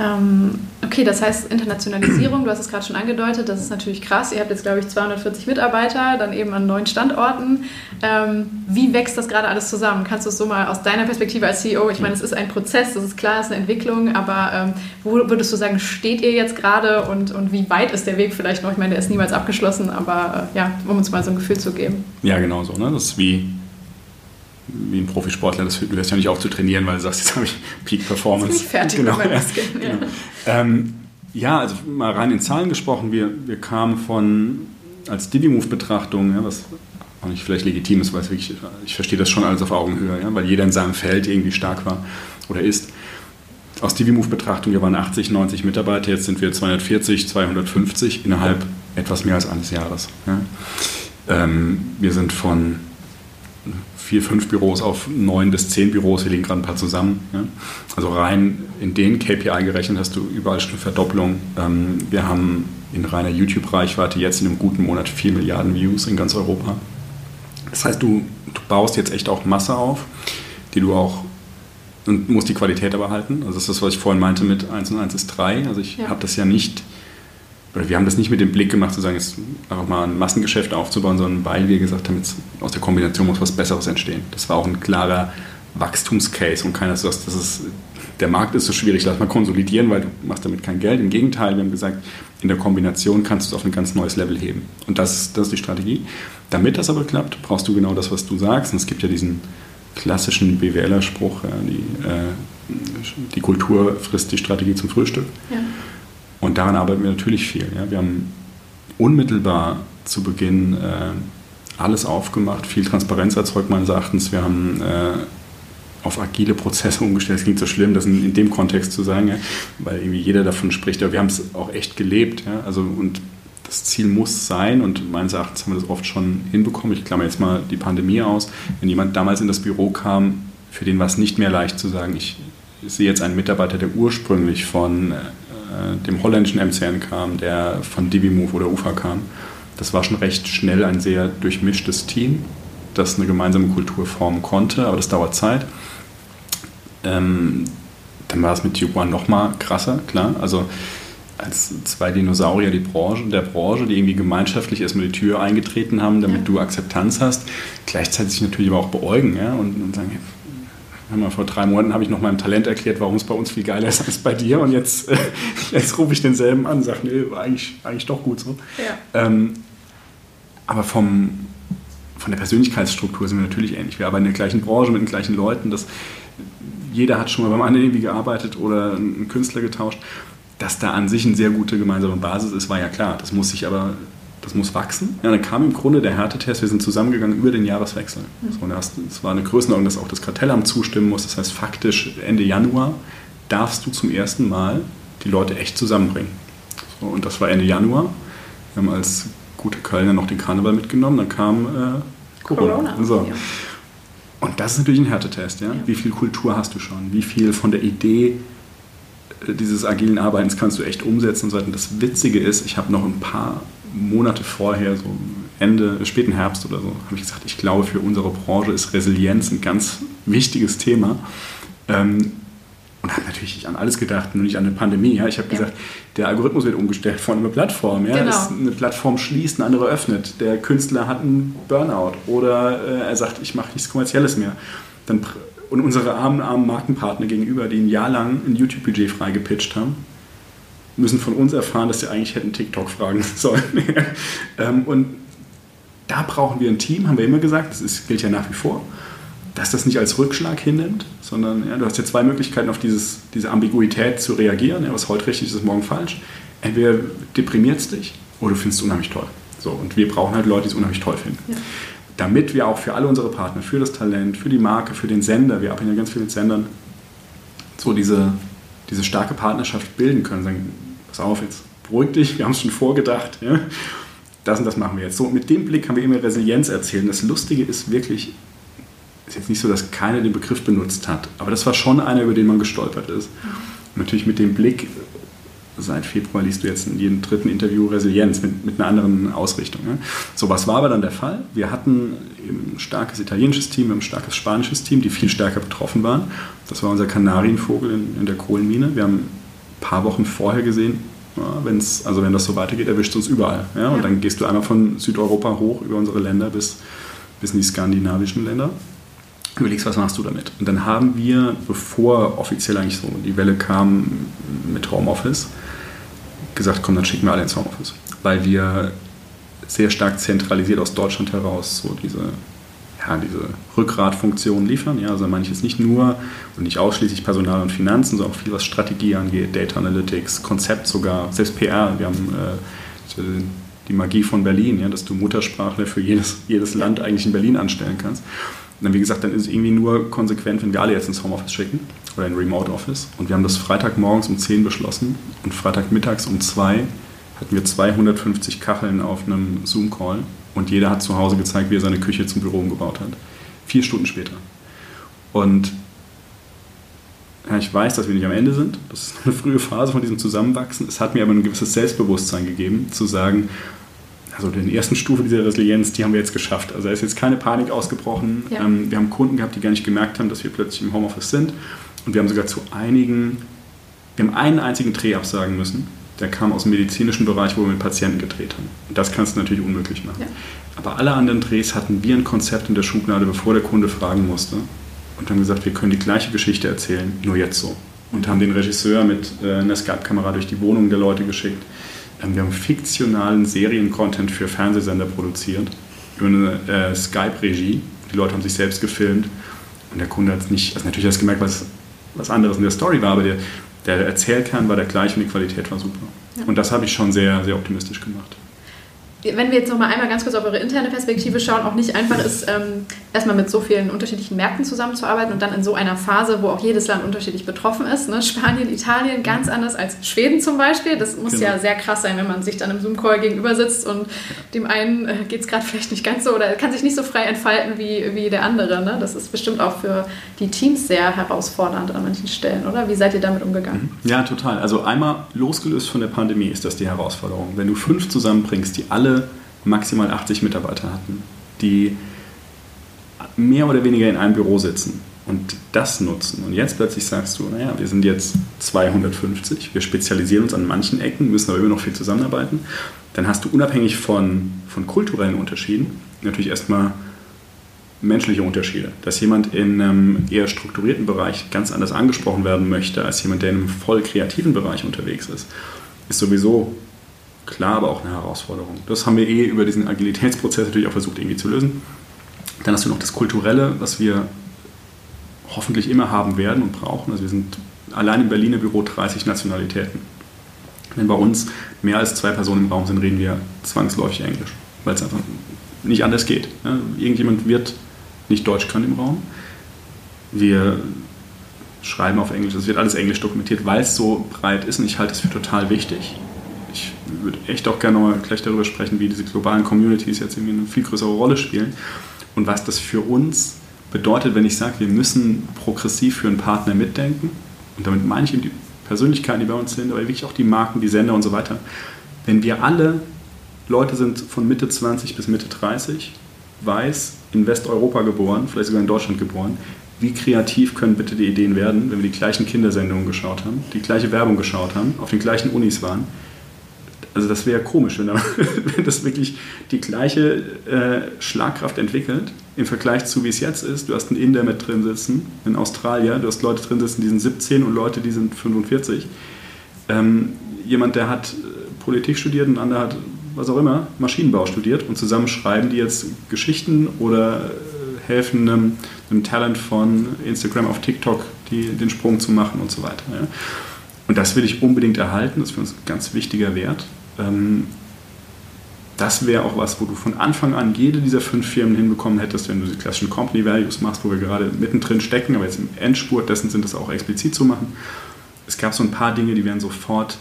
Ähm, okay, das heißt Internationalisierung, du hast es gerade schon angedeutet, das ist natürlich krass. Ihr habt jetzt, glaube ich, 240 Mitarbeiter, dann eben an neun Standorten. Ähm, wie wächst das gerade alles zusammen? Kannst du es so mal aus deiner Perspektive als CEO, ich meine, es ist ein Prozess, das ist klar, es ist eine Entwicklung, aber ähm, wo würdest du sagen, steht ihr jetzt gerade und, und wie weit ist der Weg vielleicht noch? Ich meine, der ist niemals abgeschlossen, aber äh, ja, um uns mal so ein Gefühl zu geben. Ja, genau so. Ne? Das ist wie wie ein Profisportler, das, du hörst ja nicht auf zu trainieren, weil du sagst, jetzt habe ich Peak Performance. Jetzt bin ich fertig genau, mit meinem ja, Muskeln. Ja. Genau. Ähm, ja, also mal rein in Zahlen gesprochen, wir, wir kamen von, als Divimove-Betrachtung, ja, was auch nicht vielleicht legitim ist, weil ich, ich verstehe das schon alles auf Augenhöhe, ja, weil jeder in seinem Feld irgendwie stark war oder ist. Aus Divimove-Betrachtung, wir waren 80, 90 Mitarbeiter, jetzt sind wir 240, 250 innerhalb etwas mehr als eines Jahres. Ja. Ähm, wir sind von vier, fünf Büros auf neun bis zehn Büros, wir legen gerade ein paar zusammen. Ja. Also rein in den KPI gerechnet hast du überall schon eine Verdopplung. Ähm, wir haben in reiner YouTube-Reichweite jetzt in einem guten Monat vier Milliarden Views in ganz Europa. Das heißt, du, du baust jetzt echt auch Masse auf, die du auch und musst die Qualität aber halten. Also das ist das, was ich vorhin meinte mit 1 und 1 ist 3. Also ich ja. habe das ja nicht oder wir haben das nicht mit dem Blick gemacht, zu sagen, jetzt einfach mal ein Massengeschäft aufzubauen, sondern weil wir gesagt haben, jetzt aus der Kombination muss was Besseres entstehen. Das war auch ein klarer Wachstumscase und keiner sagt, das ist, der Markt ist so schwierig, lass mal konsolidieren, weil du machst damit kein Geld. Im Gegenteil, wir haben gesagt, in der Kombination kannst du es auf ein ganz neues Level heben. Und das, das ist die Strategie. Damit das aber klappt, brauchst du genau das, was du sagst. Und es gibt ja diesen klassischen BWLer-Spruch, die, äh, die Kultur frisst die Strategie zum Frühstück. Ja. Daran arbeiten wir natürlich viel. Ja. Wir haben unmittelbar zu Beginn äh, alles aufgemacht, viel Transparenz erzeugt meines Erachtens. Wir haben äh, auf agile Prozesse umgestellt. Es klingt so schlimm, das in, in dem Kontext zu sagen, ja, weil irgendwie jeder davon spricht. Aber wir haben es auch echt gelebt. Ja. Also, und das Ziel muss sein, und meines Erachtens haben wir das oft schon hinbekommen. Ich klammer jetzt mal die Pandemie aus. Wenn jemand damals in das Büro kam, für den war es nicht mehr leicht zu sagen, ich sehe jetzt einen Mitarbeiter, der ursprünglich von äh, dem holländischen MCN kam, der von DiviMove oder UFA kam. Das war schon recht schnell ein sehr durchmischtes Team, das eine gemeinsame Kultur formen konnte, aber das dauert Zeit. Ähm, dann war es mit Tube One nochmal krasser, klar. Also als zwei Dinosaurier die Branche, der Branche, die irgendwie gemeinschaftlich erstmal die Tür eingetreten haben, damit ja. du Akzeptanz hast, gleichzeitig sich natürlich aber auch beäugen ja, und, und sagen, mal, vor drei Monaten habe ich noch meinem Talent erklärt, warum es bei uns viel geiler ist als bei dir. Und jetzt, jetzt rufe ich denselben an und sage, nee, war eigentlich, eigentlich doch gut so. Ja. Ähm, aber vom, von der Persönlichkeitsstruktur sind wir natürlich ähnlich. Wir arbeiten in der gleichen Branche mit den gleichen Leuten. Das, jeder hat schon mal beim anderen irgendwie gearbeitet oder einen Künstler getauscht. Dass da an sich eine sehr gute gemeinsame Basis ist, war ja klar. Das muss sich aber das muss wachsen. Ja, dann kam im Grunde der Härtetest, wir sind zusammengegangen über den Jahreswechsel. Mhm. So, es war eine Größenordnung, dass auch das Kartellamt zustimmen muss. Das heißt, faktisch Ende Januar darfst du zum ersten Mal die Leute echt zusammenbringen. So, und das war Ende Januar. Wir haben als gute Kölner noch den Karneval mitgenommen, dann kam äh, Corona. Corona. So. Ja. Und das ist natürlich ein Härtetest. Ja? ja? Wie viel Kultur hast du schon? Wie viel von der Idee äh, dieses agilen Arbeitens kannst du echt umsetzen und so weiter. Und das Witzige ist, ich habe noch ein paar Monate vorher, so Ende, späten Herbst oder so, habe ich gesagt, ich glaube, für unsere Branche ist Resilienz ein ganz wichtiges Thema. Ähm, und habe natürlich an alles gedacht, nur nicht an eine Pandemie. Ja. Ich habe ja. gesagt, der Algorithmus wird umgestellt von einer Plattform. Ja. Genau. eine Plattform schließt, eine andere öffnet. Der Künstler hat einen Burnout oder äh, er sagt, ich mache nichts Kommerzielles mehr. Dann, und unsere armen, armen Markenpartner gegenüber, die ein Jahr lang ein YouTube-Budget frei gepitcht haben, müssen von uns erfahren, dass sie eigentlich hätten TikTok fragen sollen. Ähm, und da brauchen wir ein Team, haben wir immer gesagt, das ist, gilt ja nach wie vor, dass das nicht als Rückschlag hinnimmt, sondern ja, du hast ja zwei Möglichkeiten, auf dieses, diese Ambiguität zu reagieren. Ja, was heute richtig ist, ist morgen falsch. Entweder deprimiert es dich oder du findest es unheimlich toll. So, und wir brauchen halt Leute, die es unheimlich toll finden. Ja. Damit wir auch für alle unsere Partner, für das Talent, für die Marke, für den Sender, wir arbeiten ja ganz viel mit Sendern, so diese, diese starke Partnerschaft bilden können. Sagen, pass auf, jetzt beruhig dich, wir haben es schon vorgedacht. Ja? Das und das machen wir jetzt. So, mit dem Blick haben wir immer Resilienz erzählt. Und das Lustige ist wirklich, ist jetzt nicht so, dass keiner den Begriff benutzt hat, aber das war schon einer, über den man gestolpert ist. Und natürlich mit dem Blick, seit Februar liest du jetzt in jedem dritten Interview Resilienz mit, mit einer anderen Ausrichtung. Ja? So, was war aber dann der Fall? Wir hatten ein starkes italienisches Team, ein starkes spanisches Team, die viel stärker betroffen waren. Das war unser Kanarienvogel in, in der Kohlenmine. Wir haben paar Wochen vorher gesehen, ja, wenn's, also wenn das so weitergeht, erwischt uns überall. Ja? Und ja. dann gehst du einmal von Südeuropa hoch über unsere Länder bis, bis in die skandinavischen Länder. Überlegst, was machst du damit? Und dann haben wir, bevor offiziell eigentlich so die Welle kam mit Homeoffice, gesagt, komm, dann schicken wir alle ins Homeoffice. Weil wir sehr stark zentralisiert aus Deutschland heraus so diese ja, diese Rückgratfunktion liefern. Ja, also manches nicht nur und nicht ausschließlich Personal und Finanzen, sondern auch viel, was Strategie angeht, Data Analytics, Konzept sogar, selbst PR. Wir haben äh, die Magie von Berlin, ja, dass du Muttersprachler für jedes, jedes Land eigentlich in Berlin anstellen kannst. Und dann, wie gesagt, dann ist es irgendwie nur konsequent, wenn wir alle jetzt ins Homeoffice schicken oder in Remote Office. Und wir haben das Freitagmorgens um 10 beschlossen und Freitagmittags um 2 hatten wir 250 Kacheln auf einem Zoom-Call und jeder hat zu Hause gezeigt, wie er seine Küche zum Büro umgebaut hat. Vier Stunden später. Und ja, ich weiß, dass wir nicht am Ende sind. Das ist eine frühe Phase von diesem Zusammenwachsen. Es hat mir aber ein gewisses Selbstbewusstsein gegeben, zu sagen, also die ersten Stufe dieser Resilienz, die haben wir jetzt geschafft. Also da ist jetzt keine Panik ausgebrochen. Ja. Ähm, wir haben Kunden gehabt, die gar nicht gemerkt haben, dass wir plötzlich im Homeoffice sind. Und wir haben sogar zu einigen, wir haben einen einzigen Dreh absagen müssen, der kam aus dem medizinischen Bereich, wo wir mit Patienten gedreht haben. Und das kannst du natürlich unmöglich machen. Ja. Aber alle anderen Drehs hatten wir ein Konzept in der Schublade, bevor der Kunde fragen musste. Und haben gesagt, wir können die gleiche Geschichte erzählen, nur jetzt so. Und haben den Regisseur mit äh, einer Skype-Kamera durch die Wohnungen der Leute geschickt. Ähm, wir haben fiktionalen Serien-Content für Fernsehsender produziert, über eine äh, Skype-Regie. Die Leute haben sich selbst gefilmt. Und der Kunde hat es nicht, also natürlich hat es gemerkt, was, was anderes in der Story war, aber der, der Erzählkern war der gleiche und die Qualität war super. Ja. Und das habe ich schon sehr, sehr optimistisch gemacht wenn wir jetzt noch mal einmal ganz kurz auf eure interne Perspektive schauen, auch nicht einfach ist, ähm, erstmal mit so vielen unterschiedlichen Märkten zusammenzuarbeiten und dann in so einer Phase, wo auch jedes Land unterschiedlich betroffen ist. Ne? Spanien, Italien ganz anders als Schweden zum Beispiel. Das muss genau. ja sehr krass sein, wenn man sich dann im Zoom-Call gegenüber sitzt und dem einen äh, geht es gerade vielleicht nicht ganz so oder kann sich nicht so frei entfalten wie, wie der andere. Ne? Das ist bestimmt auch für die Teams sehr herausfordernd an manchen Stellen, oder? Wie seid ihr damit umgegangen? Mhm. Ja, total. Also einmal losgelöst von der Pandemie ist das die Herausforderung. Wenn du fünf zusammenbringst, die alle maximal 80 Mitarbeiter hatten, die mehr oder weniger in einem Büro sitzen und das nutzen. Und jetzt plötzlich sagst du, naja, wir sind jetzt 250, wir spezialisieren uns an manchen Ecken, müssen aber immer noch viel zusammenarbeiten. Dann hast du unabhängig von, von kulturellen Unterschieden natürlich erstmal menschliche Unterschiede. Dass jemand in einem eher strukturierten Bereich ganz anders angesprochen werden möchte, als jemand, der in einem voll kreativen Bereich unterwegs ist, ist sowieso klar, aber auch eine Herausforderung. Das haben wir eh über diesen Agilitätsprozess natürlich auch versucht irgendwie zu lösen. Dann hast du noch das Kulturelle, was wir hoffentlich immer haben werden und brauchen. Also wir sind allein im Berliner Büro 30 Nationalitäten. Wenn bei uns mehr als zwei Personen im Raum sind, reden wir zwangsläufig Englisch, weil es einfach nicht anders geht. Irgendjemand wird nicht Deutsch können im Raum. Wir schreiben auf Englisch, es wird alles Englisch dokumentiert, weil es so breit ist und ich halte es für total wichtig ich würde echt auch gerne mal gleich darüber sprechen, wie diese globalen Communities jetzt irgendwie eine viel größere Rolle spielen und was das für uns bedeutet, wenn ich sage, wir müssen progressiv für einen Partner mitdenken. Und damit meine ich eben die Persönlichkeiten, die bei uns sind, aber wirklich auch die Marken, die Sender und so weiter. Wenn wir alle Leute sind von Mitte 20 bis Mitte 30, weiß, in Westeuropa geboren, vielleicht sogar in Deutschland geboren, wie kreativ können bitte die Ideen werden, wenn wir die gleichen Kindersendungen geschaut haben, die gleiche Werbung geschaut haben, auf den gleichen Unis waren, also das wäre komisch, wenn, da, wenn, das wirklich die gleiche äh, Schlagkraft entwickelt im Vergleich zu wie es jetzt ist. Du hast einen Inder mit drin sitzen, in Australien, du hast Leute drin sitzen, die sind 17 und Leute, die sind 45. Ähm, jemand, der hat äh, Politik studiert ein anderer hat, was auch immer, Maschinenbau studiert und zusammen schreiben die jetzt Geschichten oder äh, helfen einem, einem, Talent von Instagram auf TikTok die, den Sprung zu machen und so weiter. Ja. Und das will ich unbedingt erhalten, das ist für uns ein ganz wichtiger Wert. Ähm, das wäre auch was, wo du von Anfang an jede dieser fünf Firmen hinbekommen hättest, wenn du die klassischen Company Values machst, wo wir gerade mittendrin stecken, aber jetzt im Endspurt dessen sind das auch explizit zu machen. Es gab so ein paar Dinge, die wären sofort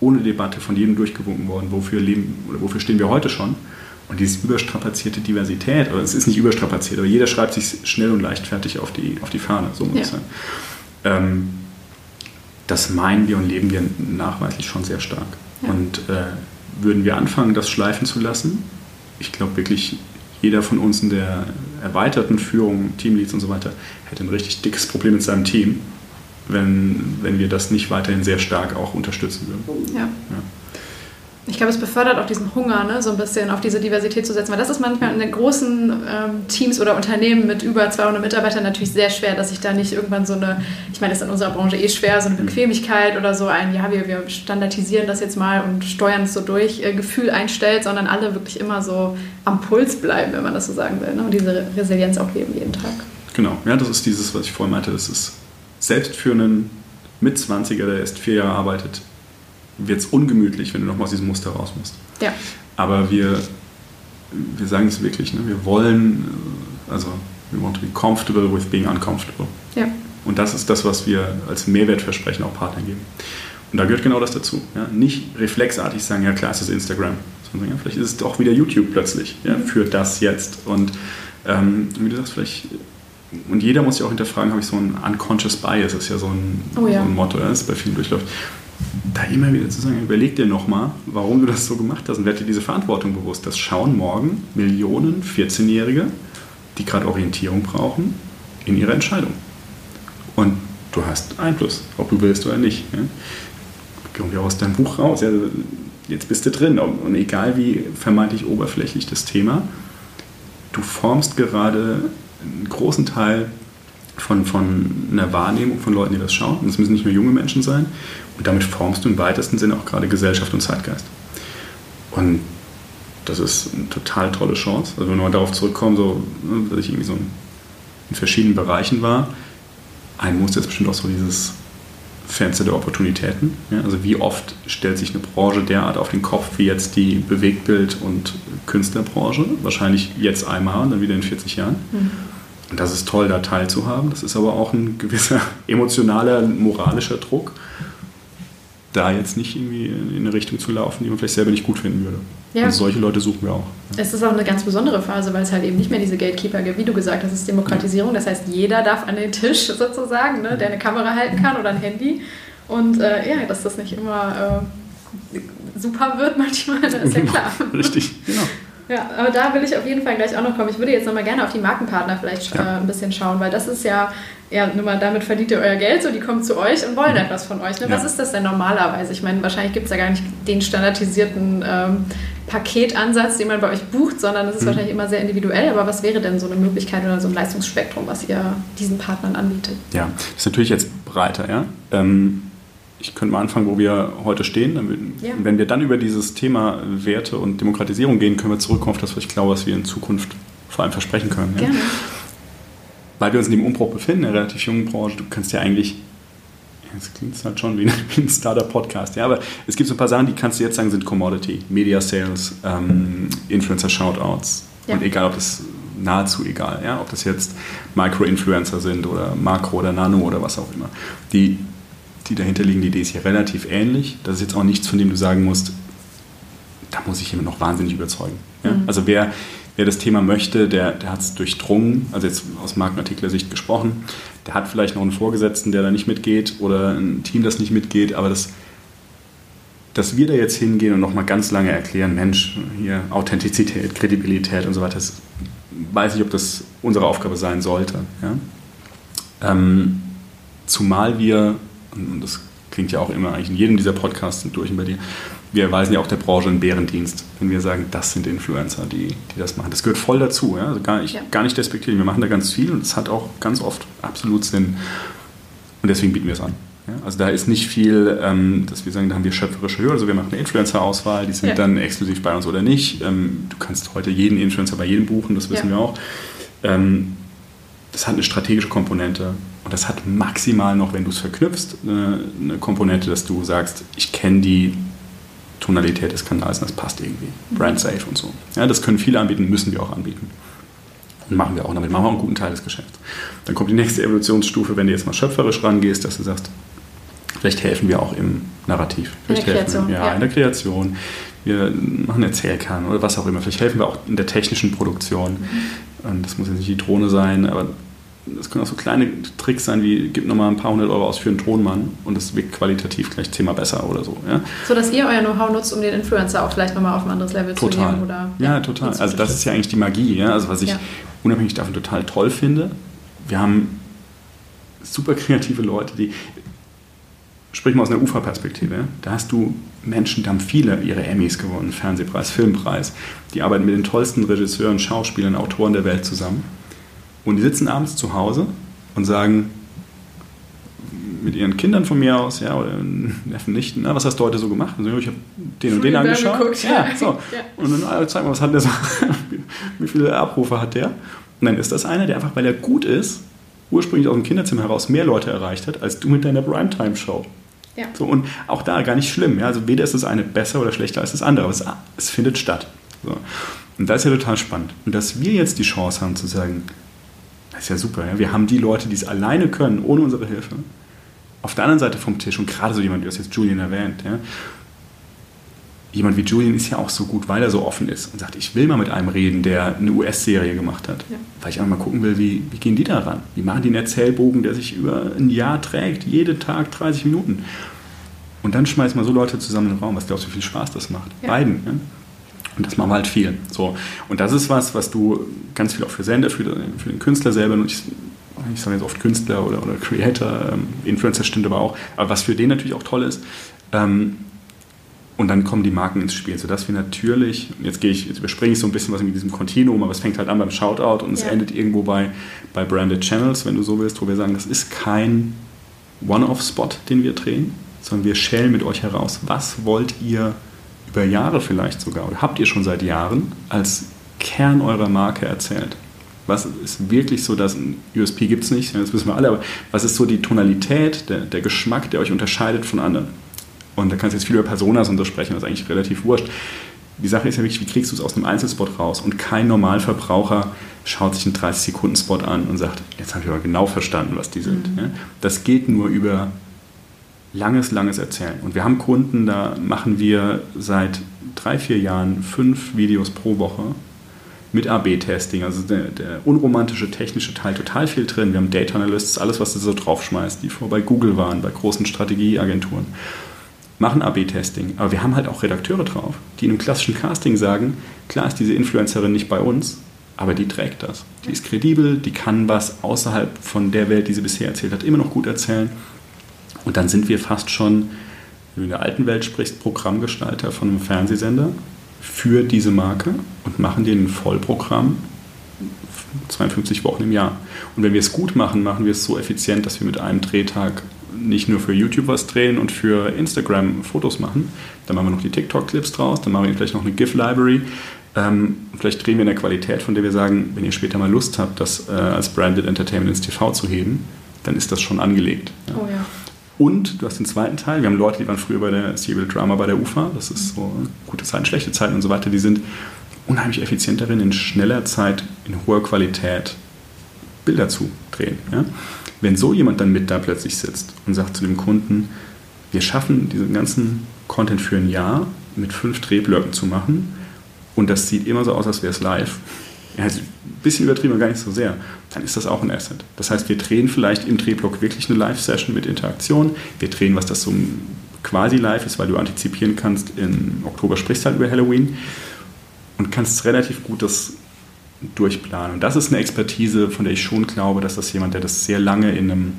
ohne Debatte von jedem durchgewunken worden, wofür leben oder wofür stehen wir heute schon. Und diese überstrapazierte Diversität, oder es ist nicht überstrapaziert, aber jeder schreibt sich schnell und leichtfertig auf die, auf die Fahne, so muss ja. ich sagen. Ähm, das meinen wir und leben wir nachweislich schon sehr stark. Ja. Und äh, würden wir anfangen, das schleifen zu lassen, ich glaube wirklich, jeder von uns in der erweiterten Führung, Teamleads und so weiter, hätte ein richtig dickes Problem mit seinem Team. wenn, wenn wir das nicht weiterhin sehr stark auch unterstützen würden. Ja. ja ich glaube, es befördert auch diesen Hunger, ne, so ein bisschen auf diese Diversität zu setzen. Weil das ist manchmal in den großen ähm, Teams oder Unternehmen mit über 200 Mitarbeitern natürlich sehr schwer, dass ich da nicht irgendwann so eine, ich meine, das ist in unserer Branche eh schwer, so eine. Bequemlichkeit oder so ein, ja, wir, wir standardisieren das jetzt mal und steuern es so durch, äh, Gefühl einstellt, sondern alle wirklich immer so am Puls bleiben, wenn man das so sagen will. Ne, und diese Resilienz auch leben jeden Tag. Genau, ja, das ist dieses, was ich vorhin meinte, das ist selbst für einen Mitzwanziger, der erst vier Jahre arbeitet, wird es ungemütlich, wenn du nochmal aus diesem Muster raus musst. Ja. Aber wir, wir sagen es wirklich, ne? wir wollen, äh, also we want to be comfortable with being uncomfortable. Ja. Und das ist das, was wir als Mehrwertversprechen auch Partnern geben. Und da gehört genau das dazu. Ja? Nicht reflexartig sagen, ja klar, es ist Instagram, sondern ja, vielleicht ist es doch wieder YouTube plötzlich ja, für das jetzt. Und ähm, wie du sagst, vielleicht und jeder muss sich auch hinterfragen, habe ich so ein unconscious bias, das ist ja so ein, oh ja. So ein Motto, das bei vielen durchläuft da immer wieder zu sagen, überleg dir nochmal, warum du das so gemacht hast und werd dir diese Verantwortung bewusst. Das schauen morgen Millionen 14-Jährige, die gerade Orientierung brauchen, in ihre Entscheidung. Und du hast Einfluss, ob du willst oder nicht. Ja? Kommt ja aus deinem Buch raus. Ja, jetzt bist du drin. Und egal wie vermeintlich oberflächlich das Thema, du formst gerade einen großen Teil von, von einer Wahrnehmung von Leuten, die das schauen. Und es müssen nicht nur junge Menschen sein. Und damit formst du im weitesten Sinne auch gerade Gesellschaft und Zeitgeist. Und das ist eine total tolle Chance. Also wenn wir mal darauf zurückkommen, so, ne, dass ich irgendwie so in verschiedenen Bereichen war, ein Muster ist bestimmt auch so dieses Fenster der Opportunitäten. Ja, also wie oft stellt sich eine Branche derart auf den Kopf wie jetzt die Bewegtbild- und Künstlerbranche? Wahrscheinlich jetzt einmal und dann wieder in 40 Jahren. Mhm. Und das ist toll, da teilzuhaben. Das ist aber auch ein gewisser emotionaler, moralischer Druck da jetzt nicht irgendwie in eine Richtung zu laufen, die man vielleicht selber nicht gut finden würde. Ja. Und solche Leute suchen wir auch. Es ist auch eine ganz besondere Phase, weil es halt eben nicht mehr diese Gatekeeper gibt, wie du gesagt hast, es ist Demokratisierung. Das heißt, jeder darf an den Tisch sozusagen, ne, der eine Kamera halten kann oder ein Handy. Und äh, ja, dass das nicht immer äh, super wird manchmal, das ist ja klar. Richtig, genau. Ja, aber da will ich auf jeden Fall gleich auch noch kommen. Ich würde jetzt noch mal gerne auf die Markenpartner vielleicht ja. äh, ein bisschen schauen, weil das ist ja, ja, nur mal damit verdient ihr euer Geld, so die kommen zu euch und wollen mhm. etwas von euch. Ne? Was ist das denn normalerweise? Ich meine, wahrscheinlich gibt es ja gar nicht den standardisierten ähm, Paketansatz, den man bei euch bucht, sondern es ist mhm. wahrscheinlich immer sehr individuell. Aber was wäre denn so eine Möglichkeit oder so ein Leistungsspektrum, was ihr diesen Partnern anbietet? Ja, das ist natürlich jetzt breiter, ja. Ähm, ich könnte mal anfangen, wo wir heute stehen. Ja. Wenn wir dann über dieses Thema Werte und Demokratisierung gehen, können wir zurückkommen auf das, was ich glaube, was wir in Zukunft vor allem versprechen können. Ja? Gerne. Weil wir uns in dem Umbruch befinden, in einer relativ jungen Branche, du kannst ja eigentlich, jetzt klingt es halt schon wie ein, Startup-Podcast, ja, aber es gibt so ein paar Sachen, die kannst du jetzt sagen, sind Commodity, Media Sales, ähm, Influencer-Shoutouts ja. und egal, ob das nahezu egal, ja, ob das jetzt Micro-Influencer sind oder Makro oder Nano oder was auch immer. Die die dahinter liegen, die Idee ist hier relativ ähnlich. Das ist jetzt auch nichts, von dem du sagen musst, da muss ich jemand noch wahnsinnig überzeugen. Ja? Mhm. Also wer, wer das Thema möchte, der, der hat es durchdrungen, also jetzt aus Markenartikler-Sicht gesprochen, der hat vielleicht noch einen Vorgesetzten, der da nicht mitgeht oder ein Team, das nicht mitgeht, aber das, dass wir da jetzt hingehen und nochmal ganz lange erklären, Mensch, hier Authentizität, Kredibilität und so weiter, das weiß ich, ob das unsere Aufgabe sein sollte. Ja? Ähm, zumal wir und das klingt ja auch immer eigentlich in jedem dieser Podcasts durch und bei dir, wir erweisen ja auch der Branche einen Bärendienst, wenn wir sagen, das sind Influencer, die, die das machen. Das gehört voll dazu, ja? also gar, nicht, ja. gar nicht despektieren. Wir machen da ganz viel und es hat auch ganz oft absolut Sinn. Und deswegen bieten wir es an. Ja? Also da ist nicht viel, ähm, dass wir sagen, da haben wir schöpferische Höhe, also wir machen eine Influencer-Auswahl, die sind ja. dann exklusiv bei uns oder nicht. Ähm, du kannst heute jeden Influencer bei jedem buchen, das wissen wir auch. Ähm, das hat eine strategische Komponente. Und das hat maximal noch, wenn du es verknüpfst, eine, eine, Komponente, dass du sagst, ich kenne die Tonalität des Kanals und das passt irgendwie. Brand safe und so. Ja, das können viele anbieten, müssen wir auch anbieten. Und machen wir auch. Damit machen wir auch einen guten Teil des Geschäfts. Dann kommt die nächste Evolutionsstufe, wenn du jetzt mal schöpferisch rangehst, dass du sagst, vielleicht helfen wir auch im Narrativ. Vielleicht in der Kreation. Wir, ja, ja, in der Kreation. Wir machen Erzählkern oder was auch immer. Vielleicht helfen wir auch in der technischen Produktion. Mhm. Das muss jetzt nicht die Drohne sein, aber das können auch so kleine Tricks sein, wie gib nochmal ein paar hundert Euro aus für einen Tonmann und es wirkt qualitativ gleich zehnmal besser oder so. Ja? So dass ihr euer Know-how nutzt, um den Influencer auch vielleicht nochmal auf ein anderes Level total. zu nehmen? Oder, ja, ja total. Also das ist ja eigentlich die Magie. Ja? Also was ich ja. unabhängig davon total toll finde, wir haben super kreative Leute, die, sprich mal aus einer Uferperspektive, da hast du Menschen, die haben viele ihre Emmys gewonnen, Fernsehpreis, Filmpreis, die arbeiten mit den tollsten Regisseuren, Schauspielern, Autoren der Welt zusammen und die sitzen abends zu Hause und sagen, mit ihren Kindern von mir aus, ja, oder Neffen, Nichten, na, was hast du heute so gemacht? Also, ich habe den und den angeschaut. Geguckt, ja, so. ja. Und dann ah, zeig mal, was hat der so, wie viele Abrufe hat der? Und dann ist das einer, der einfach, weil er gut ist, ursprünglich aus dem Kinderzimmer heraus mehr Leute erreicht hat, als du mit deiner Primetime-Show. Ja. So, und auch da gar nicht schlimm. Ja? Also weder ist das eine besser oder schlechter als das andere, aber es, es findet statt. So. Und das ist ja total spannend. Und dass wir jetzt die Chance haben zu sagen, das ist ja super, ja? wir haben die Leute, die es alleine können, ohne unsere Hilfe, auf der anderen Seite vom Tisch und gerade so jemand, wie das jetzt Julian erwähnt, ja, jemand wie Julian ist ja auch so gut, weil er so offen ist und sagt, ich will mal mit einem reden, der eine US-Serie gemacht hat. Ja. Weil ich einfach mal gucken will, wie, wie gehen die da ran? Wie machen die einen Erzählbogen, der sich über ein Jahr trägt, jeden Tag 30 Minuten? Und dann schmeißt man so Leute zusammen in den Raum. Was glaubst du, wie viel Spaß das macht? Ja. Beiden. Ja? Und das machen wir halt viel. So. Und das ist was, was du ganz viel auch für Sender, für, für den Künstler selber, und ich, ich sage jetzt oft Künstler oder, oder Creator, ähm, Influencer stimmt aber auch, aber was für den natürlich auch toll ist, ähm, und dann kommen die Marken ins Spiel, sodass wir natürlich, jetzt gehe ich, jetzt überspringe ich so ein bisschen was mit diesem Kontinuum, aber es fängt halt an beim Shoutout und es ja. endet irgendwo bei, bei Branded Channels, wenn du so willst, wo wir sagen, das ist kein One-Off-Spot, den wir drehen, sondern wir schälen mit euch heraus, was wollt ihr über Jahre vielleicht sogar oder habt ihr schon seit Jahren als Kern eurer Marke erzählt? Was ist wirklich so, dass ein USP gibt es nicht, das wissen wir alle, aber was ist so die Tonalität, der, der Geschmack, der euch unterscheidet von anderen? Und da kannst du jetzt viel über Personas und so sprechen, das ist eigentlich relativ wurscht. Die Sache ist ja wirklich, wie kriegst du es aus einem Einzelspot raus? Und kein Normalverbraucher schaut sich einen 30-Sekunden-Spot an und sagt, jetzt habe ich aber genau verstanden, was die sind. Mhm. Das geht nur über langes, langes Erzählen. Und wir haben Kunden, da machen wir seit drei, vier Jahren fünf Videos pro Woche mit AB-Testing. Also der, der, unromantische technische Teil total viel drin. Wir haben Data Analysts, alles, was du so draufschmeißt, die vor bei Google waren, bei großen Strategieagenturen machen AB-Testing. Aber wir haben halt auch Redakteure drauf, die in einem klassischen Casting sagen, klar ist diese Influencerin nicht bei uns, aber die trägt das. Die ist kredibel, die kann was außerhalb von der Welt, die sie bisher erzählt hat, immer noch gut erzählen. Und dann sind wir fast schon, wenn du in der alten Welt sprichst, Programmgestalter von einem Fernsehsender für diese Marke und machen dir ein Vollprogramm 52 Wochen im Jahr. Und wenn wir es gut machen, machen wir es so effizient, dass wir mit einem Drehtag nicht nur für YouTube was drehen und für Instagram Fotos machen. Dann machen wir noch die TikTok-Clips draus, dann machen wir vielleicht noch eine GIF-Library. Ähm, vielleicht drehen wir in der Qualität, von der wir sagen, wenn ihr später mal Lust habt, das äh, als Branded Entertainment ins TV zu heben, dann ist das schon angelegt. Ja. Oh ja. Und du hast den zweiten Teil. Wir haben Leute, die waren früher bei der Serial Drama bei der UFA. Das ist so gute Zeiten, schlechte Zeiten und so weiter. Die sind unheimlich effizient darin, in schneller Zeit, in hoher Qualität Bilder zu drehen. Ja? Wenn so jemand dann mit da plötzlich sitzt und sagt zu dem Kunden, wir schaffen diesen ganzen Content für ein Jahr mit fünf Drehblöcken zu machen und das sieht immer so aus, als wäre es live. Also ein bisschen übertrieben, aber gar nicht so sehr. Dann ist das auch ein Asset. Das heißt, wir drehen vielleicht im Drehblock wirklich eine Live-Session mit Interaktion. Wir drehen, was das so quasi live ist, weil du antizipieren kannst, im Oktober sprichst du halt über Halloween und kannst relativ gut das durchplanen. Und das ist eine Expertise, von der ich schon glaube, dass das jemand, der das sehr lange in einem,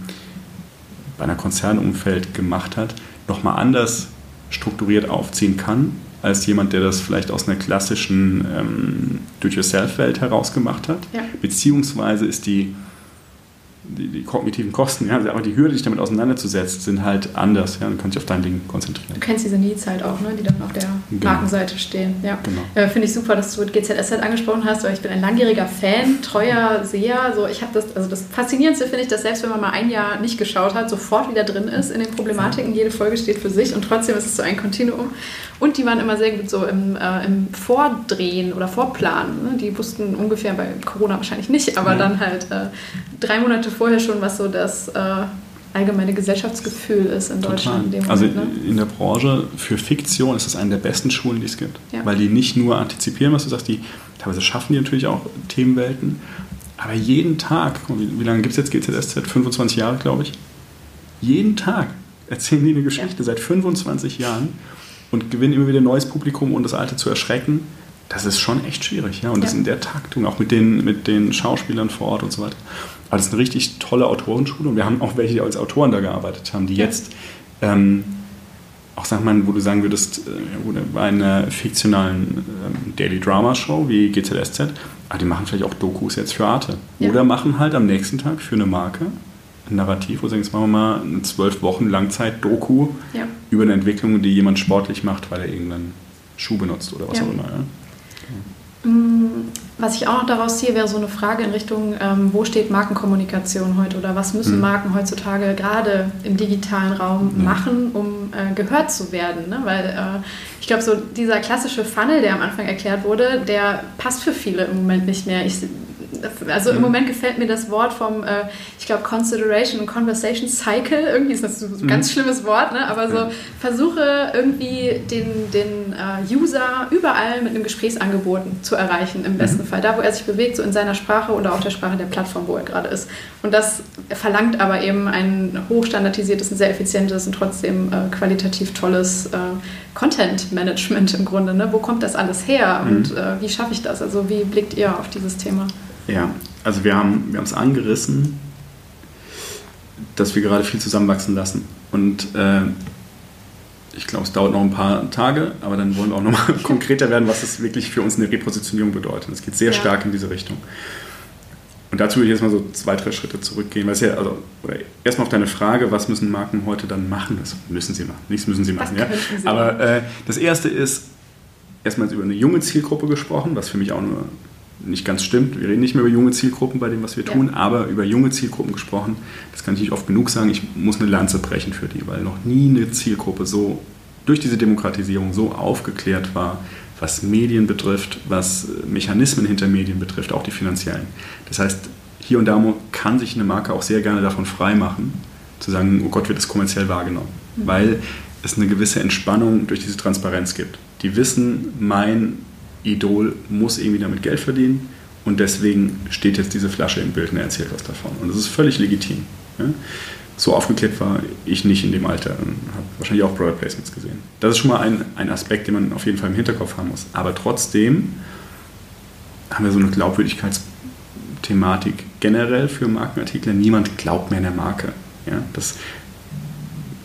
bei einer Konzernumfeld gemacht hat, nochmal anders strukturiert aufziehen kann, als jemand, der das vielleicht aus einer klassischen ähm, Do-it-yourself-Welt herausgemacht hat. Ja. Beziehungsweise ist die die, die, kognitiven Kosten, ja, aber die Hürde, dich damit auseinanderzusetzen, sind halt anders. Ja, du kannst dich auf dein Ding konzentrieren. Du kennst diese Needs halt auch, ne, die dann auf der genau. Markenseite stehen. Ja. Genau. Äh, Finde ich super, dass du GZS halt angesprochen hast, weil ich bin ein langjähriger Fan, treuer Seher. So, ich habe das, also das Faszinierendste finde ich, dass selbst wenn man mal ein Jahr nicht geschaut hat, sofort wieder drin ist in den Problematiken. Jede Folge steht für sich und trotzdem ist es so ein Kontinuum. Und die waren immer sehr gut so im, äh, im Vordrehen oder Vorplanen. Ne? Die wussten ungefähr bei Corona wahrscheinlich nicht, aber ja. dann halt äh, drei Monate vorher schon, was so das äh, allgemeine Gesellschaftsgefühl ist in Deutschland. In also Moment, ne? in der Branche für Fiktion ist das eine der besten Schulen, die es gibt. Ja. Weil die nicht nur antizipieren, was du sagst, die teilweise schaffen die natürlich auch Themenwelten, aber jeden Tag, wie, wie lange gibt es jetzt GZSZ? 25 Jahre, glaube ich. Jeden Tag erzählen die eine Geschichte ja. seit 25 Jahren und gewinnen immer wieder ein neues Publikum, um das alte zu erschrecken. das ist schon echt schwierig, ja. Und ja. das in der Taktung, auch mit den, mit den Schauspielern vor Ort und so weiter. Aber das ist eine richtig tolle Autorenschule und wir haben auch welche, die als Autoren da gearbeitet haben, die ja. jetzt ähm, auch sag mal, wo du sagen würdest, äh, bei einer fiktionalen ähm, Daily Drama Show wie GZSZ, ah, die machen vielleicht auch Dokus jetzt für Arte. Ja. Oder machen halt am nächsten Tag für eine Marke Narrativ, wo sagen, jetzt machen wir mal eine zwölf Wochen Langzeit-Doku ja. über eine Entwicklung, die jemand sportlich macht, weil er irgendeinen Schuh benutzt oder was ja. auch immer. Ja? Mm, was ich auch noch daraus ziehe, wäre so eine Frage in Richtung, ähm, wo steht Markenkommunikation heute oder was müssen mhm. Marken heutzutage gerade im digitalen Raum machen, um äh, gehört zu werden? Ne? Weil äh, ich glaube, so dieser klassische Funnel, der am Anfang erklärt wurde, der passt für viele im Moment nicht mehr. Ich also im mhm. Moment gefällt mir das Wort vom, äh, ich glaube, Consideration und Conversation Cycle, irgendwie ist das so ein mhm. ganz schlimmes Wort, ne? aber so versuche irgendwie den, den äh, User überall mit einem Gesprächsangebot zu erreichen, im besten mhm. Fall. Da, wo er sich bewegt, so in seiner Sprache oder auch der Sprache der Plattform, wo er gerade ist. Und das verlangt aber eben ein hochstandardisiertes, ein sehr effizientes und trotzdem äh, qualitativ tolles äh, Content-Management im Grunde. Ne? Wo kommt das alles her und mhm. äh, wie schaffe ich das? Also wie blickt ihr auf dieses Thema? Ja, also wir haben wir es angerissen, dass wir gerade viel zusammenwachsen lassen. Und äh, ich glaube, es dauert noch ein paar Tage, aber dann wollen wir auch nochmal konkreter werden, was das wirklich für uns eine Repositionierung bedeutet. Es geht sehr ja. stark in diese Richtung. Und dazu würde ich jetzt mal so zwei, drei Schritte zurückgehen. Weil es ja, also, oder erstmal auf deine Frage, was müssen Marken heute dann machen? Das müssen sie machen. Nichts müssen sie machen. Ja? Sie aber äh, das erste ist, erstmal über eine junge Zielgruppe gesprochen, was für mich auch nur nicht ganz stimmt. Wir reden nicht mehr über junge Zielgruppen bei dem, was wir ja. tun, aber über junge Zielgruppen gesprochen, das kann ich nicht oft genug sagen, ich muss eine Lanze brechen für die, weil noch nie eine Zielgruppe so durch diese Demokratisierung so aufgeklärt war, was Medien betrifft, was Mechanismen hinter Medien betrifft, auch die finanziellen. Das heißt, hier und da kann sich eine Marke auch sehr gerne davon freimachen, zu sagen, oh Gott, wird das kommerziell wahrgenommen, mhm. weil es eine gewisse Entspannung durch diese Transparenz gibt. Die wissen, mein Idol muss irgendwie damit Geld verdienen und deswegen steht jetzt diese Flasche im Bild und er erzählt was davon. Und das ist völlig legitim. Ja? So aufgeklärt war ich nicht in dem Alter und habe wahrscheinlich auch Product Placements gesehen. Das ist schon mal ein, ein Aspekt, den man auf jeden Fall im Hinterkopf haben muss. Aber trotzdem haben wir so eine Glaubwürdigkeitsthematik generell für Markenartikel. Niemand glaubt mehr in der Marke. Ja? Das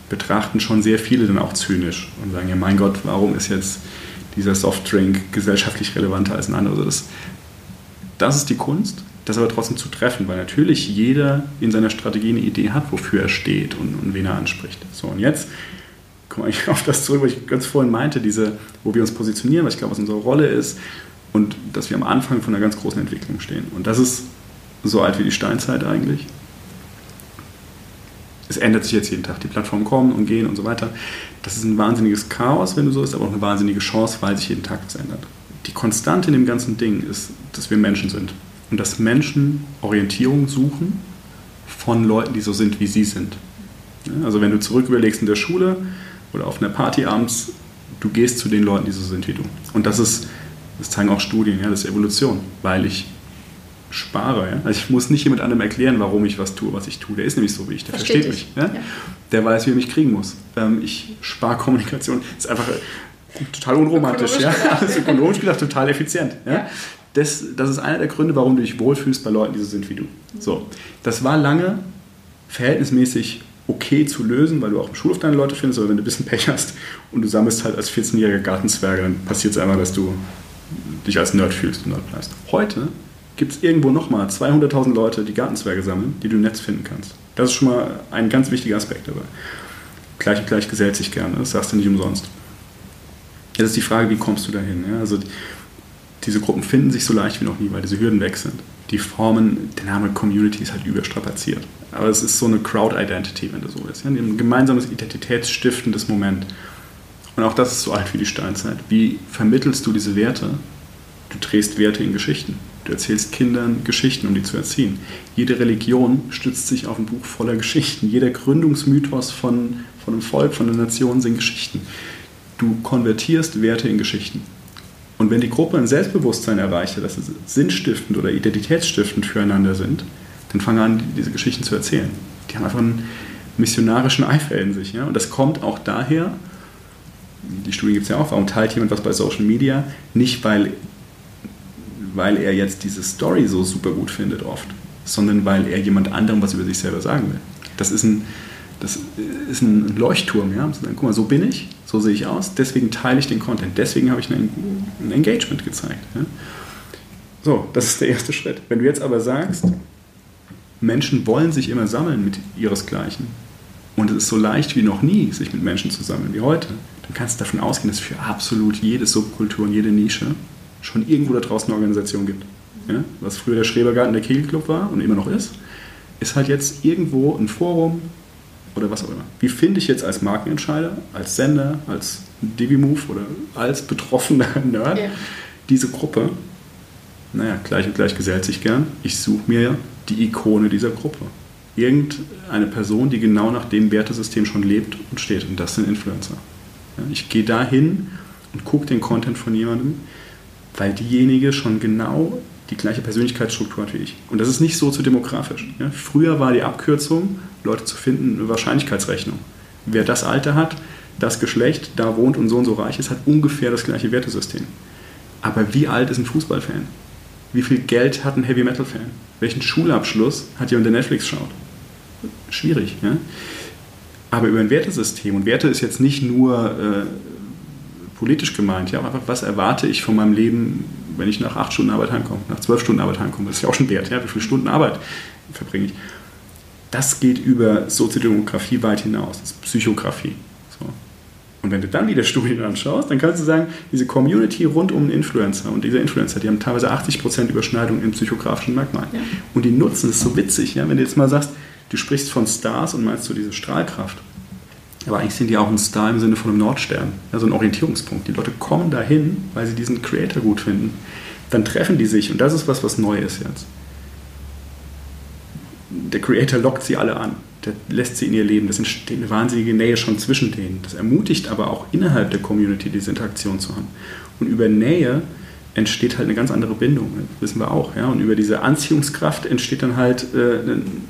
betrachten schon sehr viele dann auch zynisch und sagen, ja mein Gott, warum ist jetzt dieser Softdrink gesellschaftlich relevanter als ein anderer. Also das, das ist die Kunst, das aber trotzdem zu treffen, weil natürlich jeder in seiner Strategie eine Idee hat, wofür er steht und, und wen er anspricht. So, und jetzt komme ich auf das zurück, was ich ganz vorhin meinte, diese, wo wir uns positionieren, was ich glaube, was unsere Rolle ist und dass wir am Anfang von einer ganz großen Entwicklung stehen. Und das ist so alt wie die Steinzeit eigentlich es ändert sich jetzt jeden Tag. Die Plattformen kommen und gehen und so weiter. Das ist ein wahnsinniges Chaos, wenn du so ist, aber auch eine wahnsinnige Chance, weil sich jeden Tag was ändert. Die Konstante in dem ganzen Ding ist, dass wir Menschen sind und dass Menschen Orientierung suchen von Leuten, die so sind, wie sie sind. Also wenn du zurück überlegst in der Schule oder auf einer Party abends, du gehst zu den Leuten, die so sind wie du. Und das ist, das zeigen auch Studien, ja, das ist Evolution, weil ich spare. Ja? Also ich muss nicht jemand anderem erklären, warum ich was tue, was ich tue. Der ist nämlich so wie ich, der versteht, versteht mich. Ja? Ja. Der weiß, wie er mich kriegen muss. Ähm, ich spare Kommunikation. Das ist einfach äh, total unromantisch. Ja? Alles ökonomisch gedacht, total effizient. Ja? Das, das ist einer der Gründe, warum du dich wohlfühlst bei Leuten, die so sind wie du. So, das war lange verhältnismäßig okay zu lösen, weil du auch im Schulhof deine Leute findest, aber wenn du ein bisschen Pech hast und du sammelst halt als 14-jähriger Gartenzwerge, dann passiert es einfach, dass du dich als Nerd fühlst und Nerd bleibst. Heute gibt es irgendwo nochmal 200.000 Leute, die Gartenzwerge sammeln, die du im Netz finden kannst. Das ist schon mal ein ganz wichtiger Aspekt dabei. Gleich und gleich gesellt sich gerne, das sagst du nicht umsonst. Jetzt ist die Frage, wie kommst du dahin? Ja? Also diese Gruppen finden sich so leicht wie noch nie, weil diese Hürden weg sind. Die Formen, der Name Community ist halt überstrapaziert. Aber es ist so eine Crowd-Identity, wenn du so willst. Ja? Ein gemeinsames identitätsstiftendes Moment. Und auch das ist so alt wie die Steinzeit. Wie vermittelst du diese Werte? Du drehst Werte in Geschichten. Du erzählst Kindern Geschichten, um die zu erziehen. Jede Religion stützt sich auf ein Buch voller Geschichten. Jeder Gründungsmythos von, von einem Volk, von einer Nation sind Geschichten. Du konvertierst Werte in Geschichten. Und wenn die Gruppe ein Selbstbewusstsein erreicht, dass sie sinnstiftend oder identitätsstiftend füreinander sind, dann fangen an, diese Geschichten zu erzählen. Die haben einfach einen missionarischen Eifer in sich. Ja? Und das kommt auch daher, die Studie gibt es ja auch, warum teilt jemand was bei Social Media? Nicht, weil, weil er jetzt diese Story so super gut findet oft, sondern weil er jemand anderem was über sich selber sagen will. Das ist ein, das ist ein Leuchtturm, ja. Guck mal, so bin ich, so sehe ich aus, deswegen teile ich den Content, deswegen habe ich ein, ein Engagement gezeigt. Ja? So, das ist der erste Schritt. Wenn du jetzt aber sagst, Menschen wollen sich immer sammeln mit ihresgleichen und es ist so leicht wie noch nie, sich mit Menschen zu sammeln wie heute, dann kannst du davon ausgehen, dass für absolut jede Subkultur und jede Nische schon irgendwo da draußen eine Organisation gibt. Ja? Was früher der Schrebergarten der Kegelclub war und immer noch ist, ist halt jetzt irgendwo ein Forum oder was auch immer. Wie finde ich jetzt als Markenentscheider, als Sender, als Divimove oder als betroffener Nerd ja. diese Gruppe? Naja, gleich und gleich gesellt sich gern. Ich suche mir die Ikone dieser Gruppe. Irgendeine Person, die genau nach dem Wertesystem schon lebt und steht. Und das sind Influencer. Ja, ich gehe da hin und gucke den Content von jemandem, weil diejenige schon genau die gleiche Persönlichkeitsstruktur hat wie ich. Und das ist nicht so zu demografisch. Ja, früher war die Abkürzung, Leute zu finden, eine Wahrscheinlichkeitsrechnung. Wer das Alter hat, das Geschlecht, da wohnt und so und so reich ist, hat ungefähr das gleiche Wertesystem. Aber wie alt ist ein Fußballfan? Wie viel Geld hat ein Heavy Metal Fan? Welchen Schulabschluss hat jemand, der Netflix schaut? Schwierig, ja? Aber über ein Wertesystem, und Werte ist jetzt nicht nur äh, politisch gemeint, ja, einfach was erwarte ich von meinem Leben, wenn ich nach acht Stunden Arbeit heimkomme, nach zwölf Stunden Arbeit heimkomme, das ist ja auch schon wert, ja, wie viele Stunden Arbeit verbringe ich. Das geht über Soziodemografie weit hinaus, das ist Psychografie. Und wenn du dann wieder Studien anschaust, dann kannst du sagen, diese Community rund um einen Influencer und diese Influencer, die haben teilweise 80% Überschneidung in psychografischen Merkmalen. Ja. Und die nutzen es so witzig, ja? wenn du jetzt mal sagst, du sprichst von Stars und meinst so diese Strahlkraft. Aber eigentlich sind die auch ein Star im Sinne von einem Nordstern, ja, so ein Orientierungspunkt. Die Leute kommen dahin, weil sie diesen Creator gut finden. Dann treffen die sich und das ist was, was neu ist jetzt. Der Creator lockt sie alle an der lässt sie in ihr Leben. Das entsteht eine wahnsinnige Nähe schon zwischen denen. Das ermutigt aber auch innerhalb der Community diese Interaktion zu haben. Und über Nähe entsteht halt eine ganz andere Bindung, das wissen wir auch. Ja? Und über diese Anziehungskraft entsteht dann halt äh,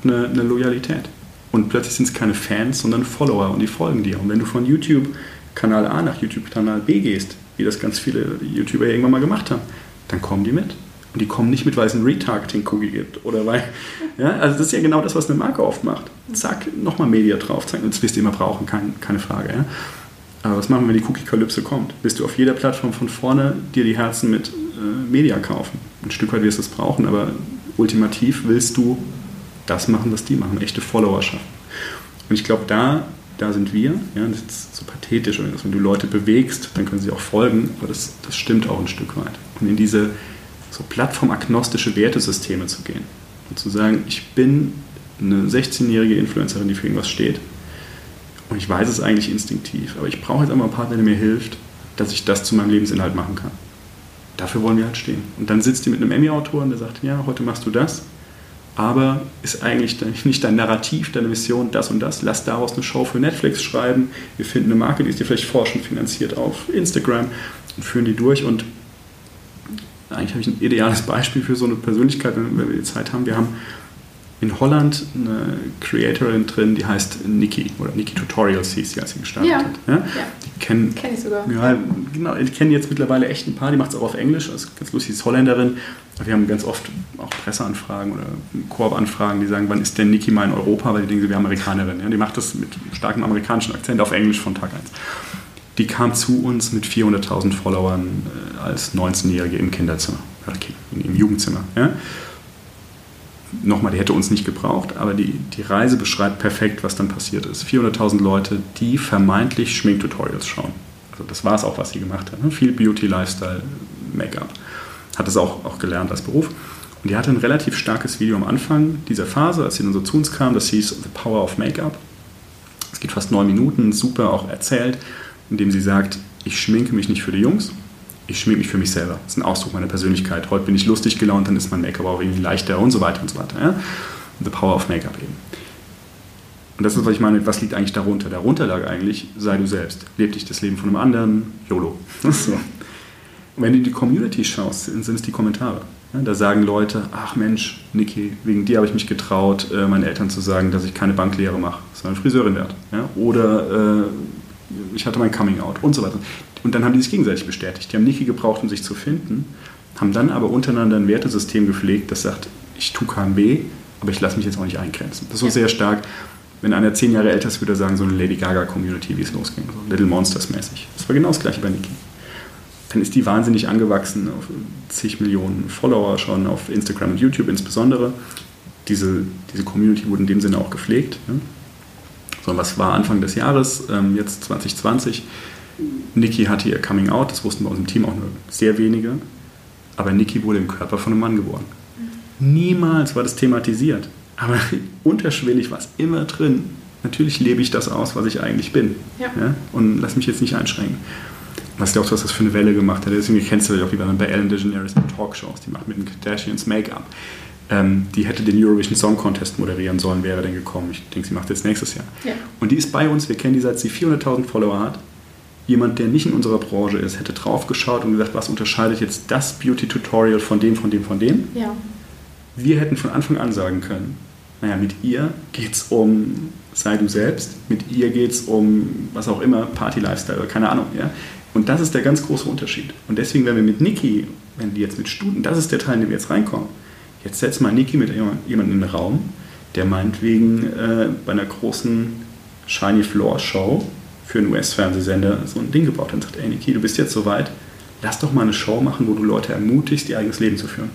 eine, eine Loyalität. Und plötzlich sind es keine Fans, sondern Follower und die folgen dir. Und wenn du von YouTube-Kanal A nach YouTube-Kanal B gehst, wie das ganz viele YouTuber irgendwann mal gemacht haben, dann kommen die mit. Und die kommen nicht mit, weil es ein Retargeting-Cookie gibt. Oder weil, ja, also das ist ja genau das, was eine Marke oft macht. Zack, nochmal Media drauf. Zack, das wirst du immer brauchen, kein, keine Frage. Ja. Aber was machen wir, wenn die Cookie-Kalypse kommt? Wirst du auf jeder Plattform von vorne dir die Herzen mit äh, Media kaufen? Ein Stück weit wirst du es brauchen, aber ultimativ willst du das machen, was die machen, echte Follower schaffen. Und ich glaube, da, da sind wir. Ja, das ist so pathetisch, wenn du Leute bewegst, dann können sie auch folgen, aber das, das stimmt auch ein Stück weit. Und in diese so plattformagnostische Wertesysteme zu gehen und zu sagen, ich bin eine 16-jährige Influencerin, die für irgendwas steht und ich weiß es eigentlich instinktiv, aber ich brauche jetzt einmal einen Partner, der mir hilft, dass ich das zu meinem Lebensinhalt machen kann. Dafür wollen wir halt stehen. Und dann sitzt die mit einem Emmy-Autor und der sagt, ja, heute machst du das, aber ist eigentlich nicht dein Narrativ, deine Mission, das und das. Lass daraus eine Show für Netflix schreiben. Wir finden eine Marke, die ist dir vielleicht forschend finanziert auf Instagram und führen die durch und eigentlich habe ich ein ideales Beispiel für so eine Persönlichkeit, wenn, wir die Zeit haben. Wir haben in Holland eine Creatorin drin, die heißt Niki oder Niki Tutorials hieß sie, als sie gestartet ja. hat. Ja? ja. Die kennen kenn ich sogar. Ja, genau, die kennen jetzt mittlerweile echt ein paar, die macht es auch auf Englisch, ist ganz lustig, sie ist Holländerin. Wir haben ganz oft auch Presseanfragen oder Koop-Anfragen, die sagen, wann ist denn Niki mal in Europa, weil die denken, sie wäre Amerikanerin. Ja? Die macht das mit starkem amerikanischen Akzent auf Englisch von Tag 1 die kam zu uns mit 400.000 Followern äh, als 19-Jährige im Kinderzimmer, im Jugendzimmer. Ja? Nochmal, die hätte uns nicht gebraucht, aber die, die Reise beschreibt perfekt, was dann passiert ist. 400.000 Leute, die vermeintlich Schminktutorials schauen. Also das war es auch, was sie gemacht hat. Ne? Viel Beauty, Lifestyle, Make-up. Hat es auch, auch gelernt als Beruf. Und die hatte ein relativ starkes Video am Anfang dieser Phase, als sie dann so zu uns kam. Das hieß The Power of Make-up. Es geht fast neun Minuten, super auch erzählt indem sie sagt, ich schminke mich nicht für die Jungs, ich schminke mich für mich selber. Das ist ein Ausdruck meiner Persönlichkeit. Heute bin ich lustig gelaunt, dann ist mein Make-up auch irgendwie leichter und so weiter und so weiter. Ja? The Power of Make-up eben. Und das ist, was ich meine, was liegt eigentlich darunter? Darunter lag eigentlich, sei du selbst. Leb dich das Leben von einem anderen, YOLO. So. Wenn du in die Community schaust, sind es die Kommentare. Ja, da sagen Leute, ach Mensch, Niki, wegen dir habe ich mich getraut, äh, meinen Eltern zu sagen, dass ich keine Banklehre mache, sondern Friseurin werde. Ja? Oder äh, ich hatte mein Coming Out und so weiter. Und dann haben die sich gegenseitig bestätigt. Die haben Niki gebraucht, um sich zu finden, haben dann aber untereinander ein Wertesystem gepflegt, das sagt, ich tue weh, aber ich lasse mich jetzt auch nicht eingrenzen. Das ist so ja. sehr stark. Wenn einer zehn Jahre älter ist, würde er sagen, so eine Lady Gaga-Community, wie es losging, so Little Monsters mäßig. Das war genau das gleiche bei Niki. Dann ist die wahnsinnig angewachsen auf zig Millionen Follower schon auf Instagram und YouTube insbesondere. Diese, diese Community wurde in dem Sinne auch gepflegt. Ne? So, was war Anfang des Jahres, ähm, jetzt 2020? Niki hatte ihr Coming Out, das wussten bei uns im Team auch nur sehr wenige. Aber Niki wurde im Körper von einem Mann geboren. Niemals war das thematisiert. Aber unterschwellig war es immer drin. Natürlich lebe ich das aus, was ich eigentlich bin. Ja. Ja? Und lass mich jetzt nicht einschränken. Was glaubst du, was das für eine Welle gemacht hat? Deswegen kennst du das auch wie bei Ellen DeGeneres in Talkshows. Die macht mit den Kardashians Make-up. Ähm, die hätte den Eurovision Song Contest moderieren sollen, wäre dann gekommen. Ich denke, sie macht das nächstes Jahr. Ja. Und die ist bei uns. Wir kennen die, seit sie 400.000 Follower hat. Jemand, der nicht in unserer Branche ist, hätte draufgeschaut und gesagt, was unterscheidet jetzt das Beauty-Tutorial von dem, von dem, von dem? Ja. Wir hätten von Anfang an sagen können, naja, mit ihr geht es um sei du selbst, mit ihr geht es um was auch immer, Party-Lifestyle, keine Ahnung. Ja? Und das ist der ganz große Unterschied. Und deswegen, wenn wir mit Niki, wenn die jetzt mit Studen, das ist der Teil, in den wir jetzt reinkommen, jetzt setzt mal Niki mit jemandem in den Raum, der meinetwegen äh, bei einer großen Shiny Floor Show für einen US-Fernsehsender so ein Ding gebaut hat und sagt, ey Niki, du bist jetzt soweit, lass doch mal eine Show machen, wo du Leute ermutigst, ihr eigenes Leben zu führen.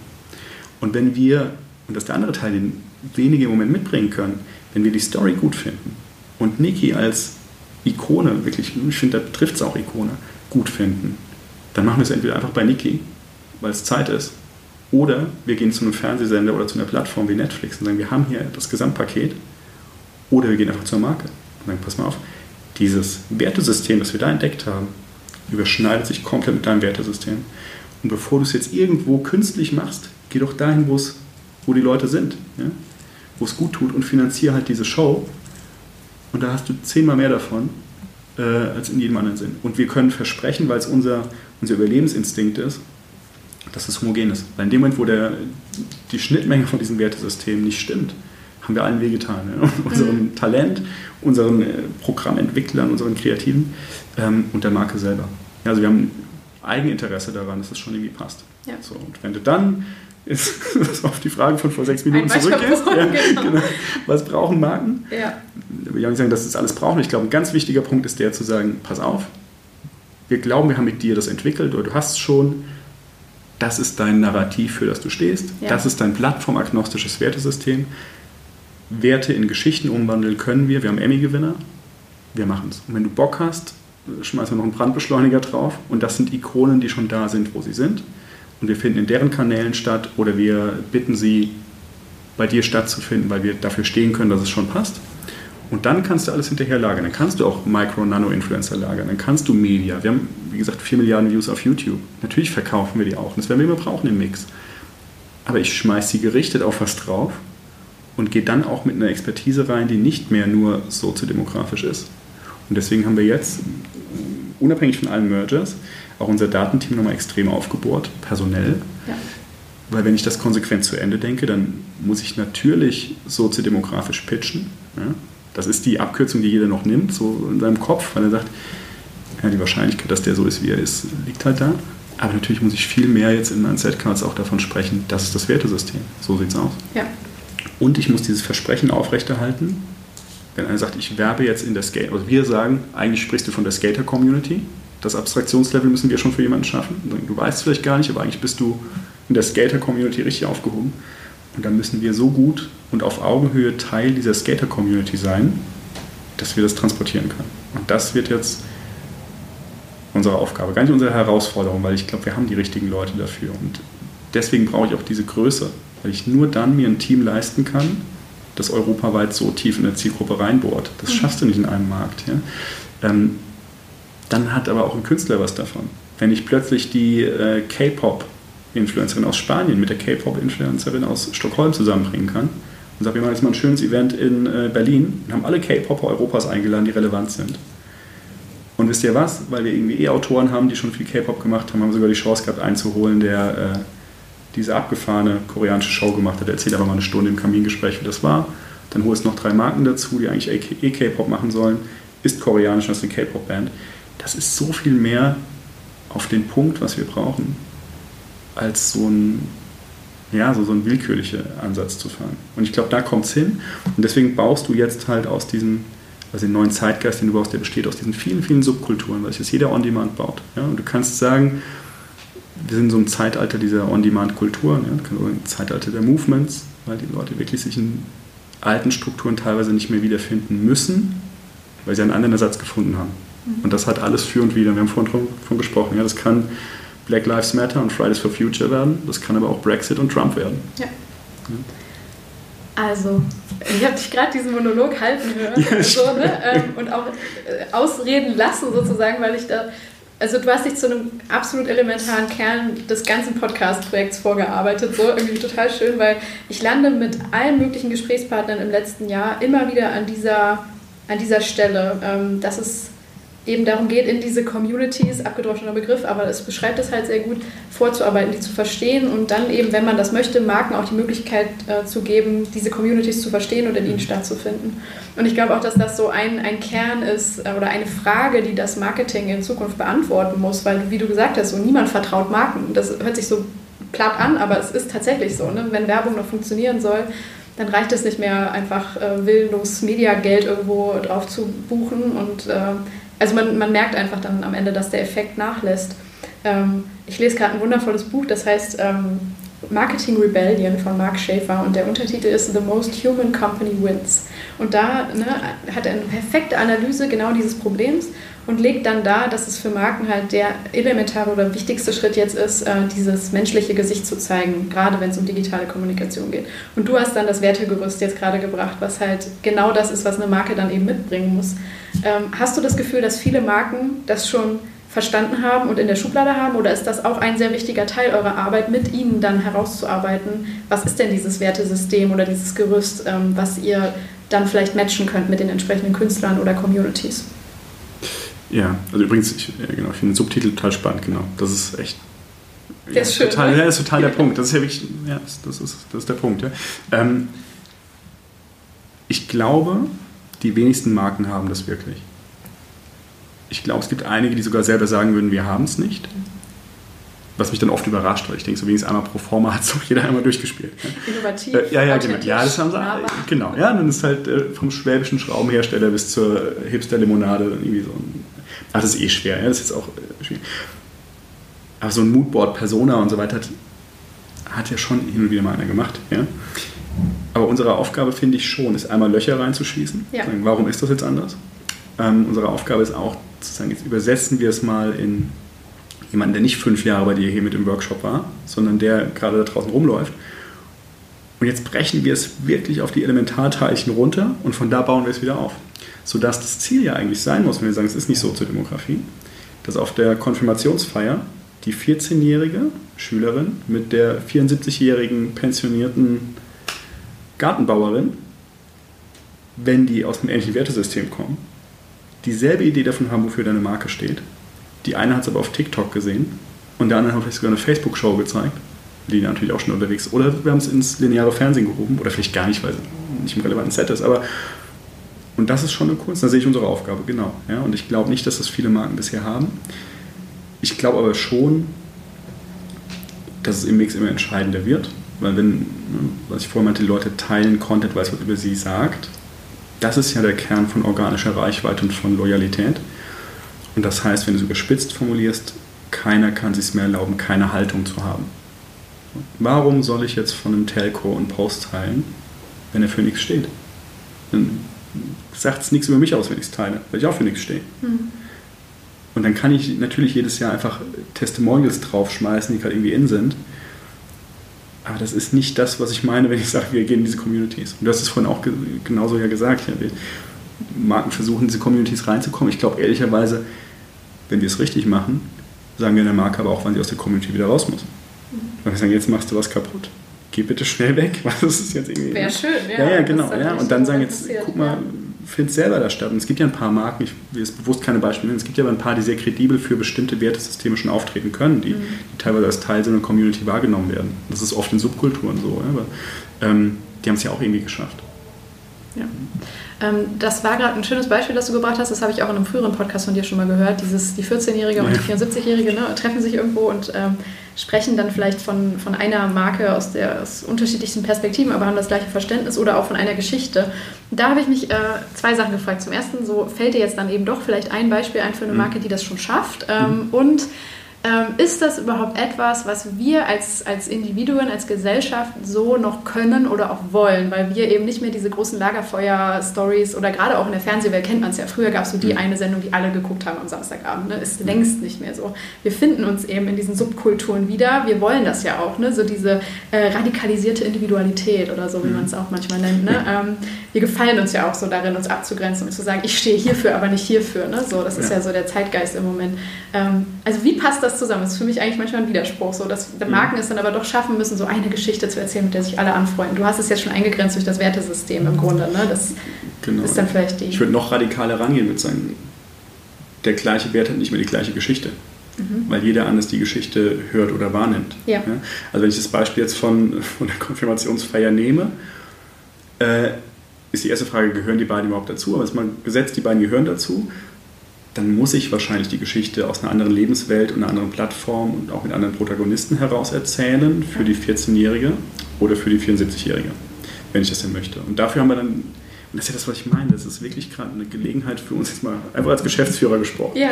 Und wenn wir, und das ist der andere Teil, den wenige im Moment mitbringen können, wenn wir die Story gut finden und Niki als Ikone, wirklich, ich finde, da trifft es auch Ikone, gut finden, dann machen wir es entweder einfach bei Niki, weil es Zeit ist, oder wir gehen zu einem Fernsehsender oder zu einer Plattform wie Netflix und sagen, wir haben hier das Gesamtpaket, oder wir gehen einfach zur Marke und sagen, pass mal auf, dieses Wertesystem, das wir da entdeckt haben, überschneidet sich komplett mit deinem Wertesystem. Und bevor du es jetzt irgendwo künstlich machst, geh doch dahin, wo die Leute sind, ja? wo es gut tut und finanziere halt diese Show. Und da hast du zehnmal mehr davon äh, als in jedem anderen Sinn. Und wir können versprechen, weil es unser, unser Überlebensinstinkt ist, dass es homogen ist. Weil in dem Moment, wo der, die Schnittmenge von diesem Wertesystem nicht stimmt, haben wir allen wehgetan. Ja? Unserem mhm. Talent, unseren äh, Programmentwicklern, unseren Kreativen ähm, und der Marke selber. Also wir haben Eigeninteresse daran, dass es schon irgendwie passt. Ja. So, und wenn du dann ist auf die Frage von vor sechs Minuten zurückgehst. Ja, genau. genau. Was brauchen Marken? Ja. Ich will nicht sagen, dass das alles brauchen. Ich glaube, ein ganz wichtiger Punkt ist der zu sagen, pass auf, wir glauben, wir haben mit dir das entwickelt oder du hast es schon. Das ist dein Narrativ, für das du stehst. Ja. Das ist dein plattformagnostisches Wertesystem. Werte in Geschichten umwandeln können wir. Wir haben Emmy-Gewinner. Wir machen es. Und wenn du Bock hast, schmeißen wir noch einen Brandbeschleuniger drauf. Und das sind Ikonen, die schon da sind, wo sie sind und wir finden in deren Kanälen statt oder wir bitten sie, bei dir stattzufinden, weil wir dafür stehen können, dass es schon passt. Und dann kannst du alles hinterher lagern. Dann kannst du auch Micro- und Nano-Influencer lagern. Dann kannst du Media. Wir haben, wie gesagt, 4 Milliarden Views auf YouTube. Natürlich verkaufen wir die auch. Und das werden wir immer brauchen im Mix. Aber ich schmeiße sie gerichtet auf was drauf und gehe dann auch mit einer Expertise rein, die nicht mehr nur soziodemografisch ist. Und deswegen haben wir jetzt, unabhängig von allen Mergers, auch unser Datenteam nochmal extrem aufgebohrt, personell. Ja. Weil wenn ich das konsequent zu Ende denke, dann muss ich natürlich soziodemografisch pitchen. Ja? Das ist die Abkürzung, die jeder noch nimmt, so in seinem Kopf, weil er sagt, ja, die Wahrscheinlichkeit, dass der so ist, wie er ist, liegt halt da. Aber natürlich muss ich viel mehr jetzt in meinen Setcards auch davon sprechen, das ist das Wertesystem. So sieht es aus. Ja. Und ich muss dieses Versprechen aufrechterhalten. Wenn einer sagt, ich werbe jetzt in der Skate, also wir sagen, eigentlich sprichst du von der Skater-Community, das Abstraktionslevel müssen wir schon für jemanden schaffen. Du weißt vielleicht gar nicht, aber eigentlich bist du in der Skater-Community richtig aufgehoben. Und dann müssen wir so gut und auf Augenhöhe Teil dieser Skater-Community sein, dass wir das transportieren können. Und das wird jetzt unsere Aufgabe, gar nicht unsere Herausforderung, weil ich glaube, wir haben die richtigen Leute dafür. Und deswegen brauche ich auch diese Größe, weil ich nur dann mir ein Team leisten kann, das europaweit so tief in der Zielgruppe reinbohrt. Das mhm. schaffst du nicht in einem Markt. Ja? Ähm, dann hat aber auch ein Künstler was davon. Wenn ich plötzlich die äh, K-Pop-Influencerin aus Spanien mit der K-Pop-Influencerin aus Stockholm zusammenbringen kann und sage, wir machen jetzt mal ein schönes Event in äh, Berlin und haben alle K-Popper Europas eingeladen, die relevant sind. Und wisst ihr was? Weil wir irgendwie eh Autoren haben, die schon viel K-Pop gemacht haben, haben wir sogar die Chance gehabt einzuholen, der äh, diese abgefahrene koreanische Show gemacht hat. Er erzählt aber mal eine Stunde im Kamingespräch, wie das war. Dann holst noch drei Marken dazu, die eigentlich eh K-Pop machen sollen ist koreanisch, das ist eine K-Pop-Band. Das ist so viel mehr auf den Punkt, was wir brauchen, als so ein, ja, so, so ein willkürlicher Ansatz zu fahren. Und ich glaube, da kommt es hin. Und deswegen baust du jetzt halt aus diesen, also den neuen Zeitgeist, den du baust, der besteht aus diesen vielen, vielen Subkulturen, weil sich jetzt jeder On-Demand baut. Ja? Und du kannst sagen, wir sind in so einem Zeitalter dieser On-Demand-Kulturen, ja? ein Zeitalter der Movements, weil die Leute wirklich sich in alten Strukturen teilweise nicht mehr wiederfinden müssen, weil sie einen anderen Ersatz gefunden haben. Mhm. Und das hat alles für und wieder. Wir haben vorhin davon gesprochen. Ja, das kann Black Lives Matter und Fridays for Future werden, das kann aber auch Brexit und Trump werden. Ja. ja. Also, ich habe dich gerade diesen Monolog halten hören ja, so, ne? ähm, und auch äh, ausreden lassen sozusagen, weil ich da also du hast dich zu einem absolut elementaren Kern des ganzen Podcast-Projekts vorgearbeitet. So irgendwie total schön, weil ich lande mit allen möglichen Gesprächspartnern im letzten Jahr immer wieder an dieser, an dieser Stelle, ähm, dass es eben darum geht, in diese Communities, abgedroschener Begriff, aber es beschreibt es halt sehr gut, vorzuarbeiten, die zu verstehen und dann eben, wenn man das möchte, Marken auch die Möglichkeit äh, zu geben, diese Communities zu verstehen und in ihnen stattzufinden. Und ich glaube auch, dass das so ein, ein Kern ist äh, oder eine Frage, die das Marketing in Zukunft beantworten muss, weil, wie du gesagt hast, so niemand vertraut Marken. Das hört sich so platt an, aber es ist tatsächlich so. Ne? Wenn Werbung noch funktionieren soll, dann reicht es nicht mehr, einfach äh, willenlos Mediageld irgendwo drauf zu buchen und äh, also man, man merkt einfach dann am Ende, dass der Effekt nachlässt. Ähm, ich lese gerade ein wundervolles Buch, das heißt ähm, Marketing Rebellion von Mark Schaefer und der Untertitel ist The Most Human Company Wins. Und da ne, hat er eine perfekte Analyse genau dieses Problems und legt dann dar, dass es für Marken halt der elementare oder wichtigste Schritt jetzt ist, äh, dieses menschliche Gesicht zu zeigen, gerade wenn es um digitale Kommunikation geht. Und du hast dann das Wertegerüst jetzt gerade gebracht, was halt genau das ist, was eine Marke dann eben mitbringen muss. Ähm, hast du das Gefühl, dass viele Marken das schon verstanden haben und in der Schublade haben? Oder ist das auch ein sehr wichtiger Teil eurer Arbeit, mit ihnen dann herauszuarbeiten? Was ist denn dieses Wertesystem oder dieses Gerüst, ähm, was ihr dann vielleicht matchen könnt mit den entsprechenden Künstlern oder Communities? Ja, also übrigens, ich, genau, ich finde den Subtitel total spannend, genau. Das ist echt. Ja, ist schön. Total, ne? ja, ist total der Punkt. Das ist ja wirklich, ja, das ist, das ist der Punkt. Ja. Ähm, ich glaube, die wenigsten Marken haben das wirklich. Ich glaube, es gibt einige, die sogar selber sagen würden, wir haben es nicht. Was mich dann oft überrascht, weil ich denke, so wenigstens einmal pro forma hat es doch jeder einmal durchgespielt. Innovativ. Äh, ja, ja, genau. Ja, das haben sie. Nahbar. Genau. Ja, dann ist halt äh, vom schwäbischen Schraubenhersteller bis zur Hipster-Limonade irgendwie so ein. Ach, das ist eh schwer. Ja, das ist jetzt auch äh, schwierig. Aber so ein Moodboard, Persona und so weiter hat, hat ja schon hin und wieder mal einer gemacht. Ja? Aber unsere Aufgabe, finde ich schon, ist einmal Löcher reinzuschießen. Ja. Sagen, warum ist das jetzt anders? Ähm, unsere Aufgabe ist auch zu sagen, jetzt übersetzen wir es mal in jemanden, der nicht fünf Jahre bei dir hier mit im Workshop war, sondern der gerade da draußen rumläuft. Und jetzt brechen wir es wirklich auf die Elementarteilchen runter und von da bauen wir es wieder auf. Sodass das Ziel ja eigentlich sein muss, wenn wir sagen, es ist nicht so zur Demografie, dass auf der Konfirmationsfeier die 14-jährige Schülerin mit der 74-jährigen pensionierten Gartenbauerin, wenn die aus einem ähnlichen Wertesystem kommen, dieselbe Idee davon haben, wofür deine Marke steht. Die eine hat es aber auf TikTok gesehen und der andere hat vielleicht sogar eine Facebook-Show gezeigt, die natürlich auch schon unterwegs. Oder wir haben es ins lineare Fernsehen gehoben oder vielleicht gar nicht, weil es nicht im relevanten Set ist. Aber und das ist schon eine Kunst. Da sehe ich unsere Aufgabe, genau. Ja, und ich glaube nicht, dass das viele Marken bisher haben. Ich glaube aber schon, dass es im Mix immer entscheidender wird. Weil wenn, ne, was ich vorhin meinte, die Leute teilen Content, weil es was über sie sagt, das ist ja der Kern von organischer Reichweite und von Loyalität. Und das heißt, wenn du es überspitzt formulierst, keiner kann es sich mehr erlauben, keine Haltung zu haben. Warum soll ich jetzt von einem Telco einen Post teilen, wenn er für nichts steht? Dann sagt es nichts über mich aus, wenn ich es teile, weil ich auch für nichts stehe. Mhm. Und dann kann ich natürlich jedes Jahr einfach Testimonials draufschmeißen, die gerade irgendwie in sind. Aber das ist nicht das, was ich meine, wenn ich sage, wir gehen in diese Communities. Und du hast es vorhin auch genauso ja gesagt. Ja, wir Marken versuchen, in diese Communities reinzukommen. Ich glaube ehrlicherweise, wenn wir es richtig machen, sagen wir der Marke aber auch, wann sie aus der Community wieder raus muss. Mhm. Weil wir sagen, jetzt machst du was kaputt. Geh bitte schnell weg. Was ist jetzt irgendwie? Wäre schön, ja. Ja, ja genau. Ja. Und dann sagen jetzt, guck mal, ja findet selber da statt. Und es gibt ja ein paar Marken, ich will jetzt bewusst keine Beispiele nennen, es gibt ja aber ein paar, die sehr kredibel für bestimmte Wertesysteme schon auftreten können, die, mhm. die teilweise als Teil so einer Community wahrgenommen werden. Das ist oft in Subkulturen so, aber ähm, die haben es ja auch irgendwie geschafft. Ja. Ähm, das war gerade ein schönes Beispiel, das du gebracht hast. Das habe ich auch in einem früheren Podcast von dir schon mal gehört. Dieses, die 14-Jährige und die 74-Jährige ne, treffen sich irgendwo und ähm, sprechen dann vielleicht von, von einer Marke aus, der, aus unterschiedlichsten Perspektiven, aber haben das gleiche Verständnis oder auch von einer Geschichte. Da habe ich mich äh, zwei Sachen gefragt. Zum ersten, so fällt dir jetzt dann eben doch vielleicht ein Beispiel ein für eine mhm. Marke, die das schon schafft. Ähm, mhm. Und ähm, ist das überhaupt etwas, was wir als, als Individuen, als Gesellschaft so noch können oder auch wollen? Weil wir eben nicht mehr diese großen Lagerfeuer-Stories oder gerade auch in der Fernsehwelt kennt man es ja. Früher gab es so die mhm. eine Sendung, die alle geguckt haben am Samstagabend. Ne? Ist längst nicht mehr so. Wir finden uns eben in diesen Subkulturen wieder. Wir wollen das ja auch, ne? so diese äh, radikalisierte Individualität oder so, wie mhm. man es auch manchmal nennt. Ne? Ähm, wir gefallen uns ja auch so darin, uns abzugrenzen und zu sagen, ich stehe hierfür, aber nicht hierfür. Ne? So, das ist ja. ja so der Zeitgeist im Moment. Ähm, also wie passt das zusammen? Das ist für mich eigentlich manchmal ein Widerspruch, so dass der Marken es dann aber doch schaffen müssen, so eine Geschichte zu erzählen, mit der sich alle anfreunden. Du hast es jetzt schon eingegrenzt durch das Wertesystem im Grunde. Ne? Das genau. ist dann vielleicht die. Ich würde noch radikaler rangehen und sagen, der gleiche Wert hat nicht mehr die gleiche Geschichte. Mhm. Weil jeder anders die Geschichte hört oder wahrnimmt. Ja. ja? Also wenn ich das Beispiel jetzt von, von der Konfirmationsfeier nehme, äh, ist die erste Frage, gehören die beiden überhaupt dazu? Aber es ist mal gesetzt, die beiden gehören dazu. Dann muss ich wahrscheinlich die Geschichte aus einer anderen Lebenswelt und einer anderen Plattform und auch mit anderen Protagonisten heraus erzählen für die 14-Jährige oder für die 74-Jährige, wenn ich das denn möchte. Und dafür haben wir dann, und das ist ja das, was ich meine, das ist wirklich gerade eine Gelegenheit für uns jetzt mal, einfach als Geschäftsführer gesprochen. Ja.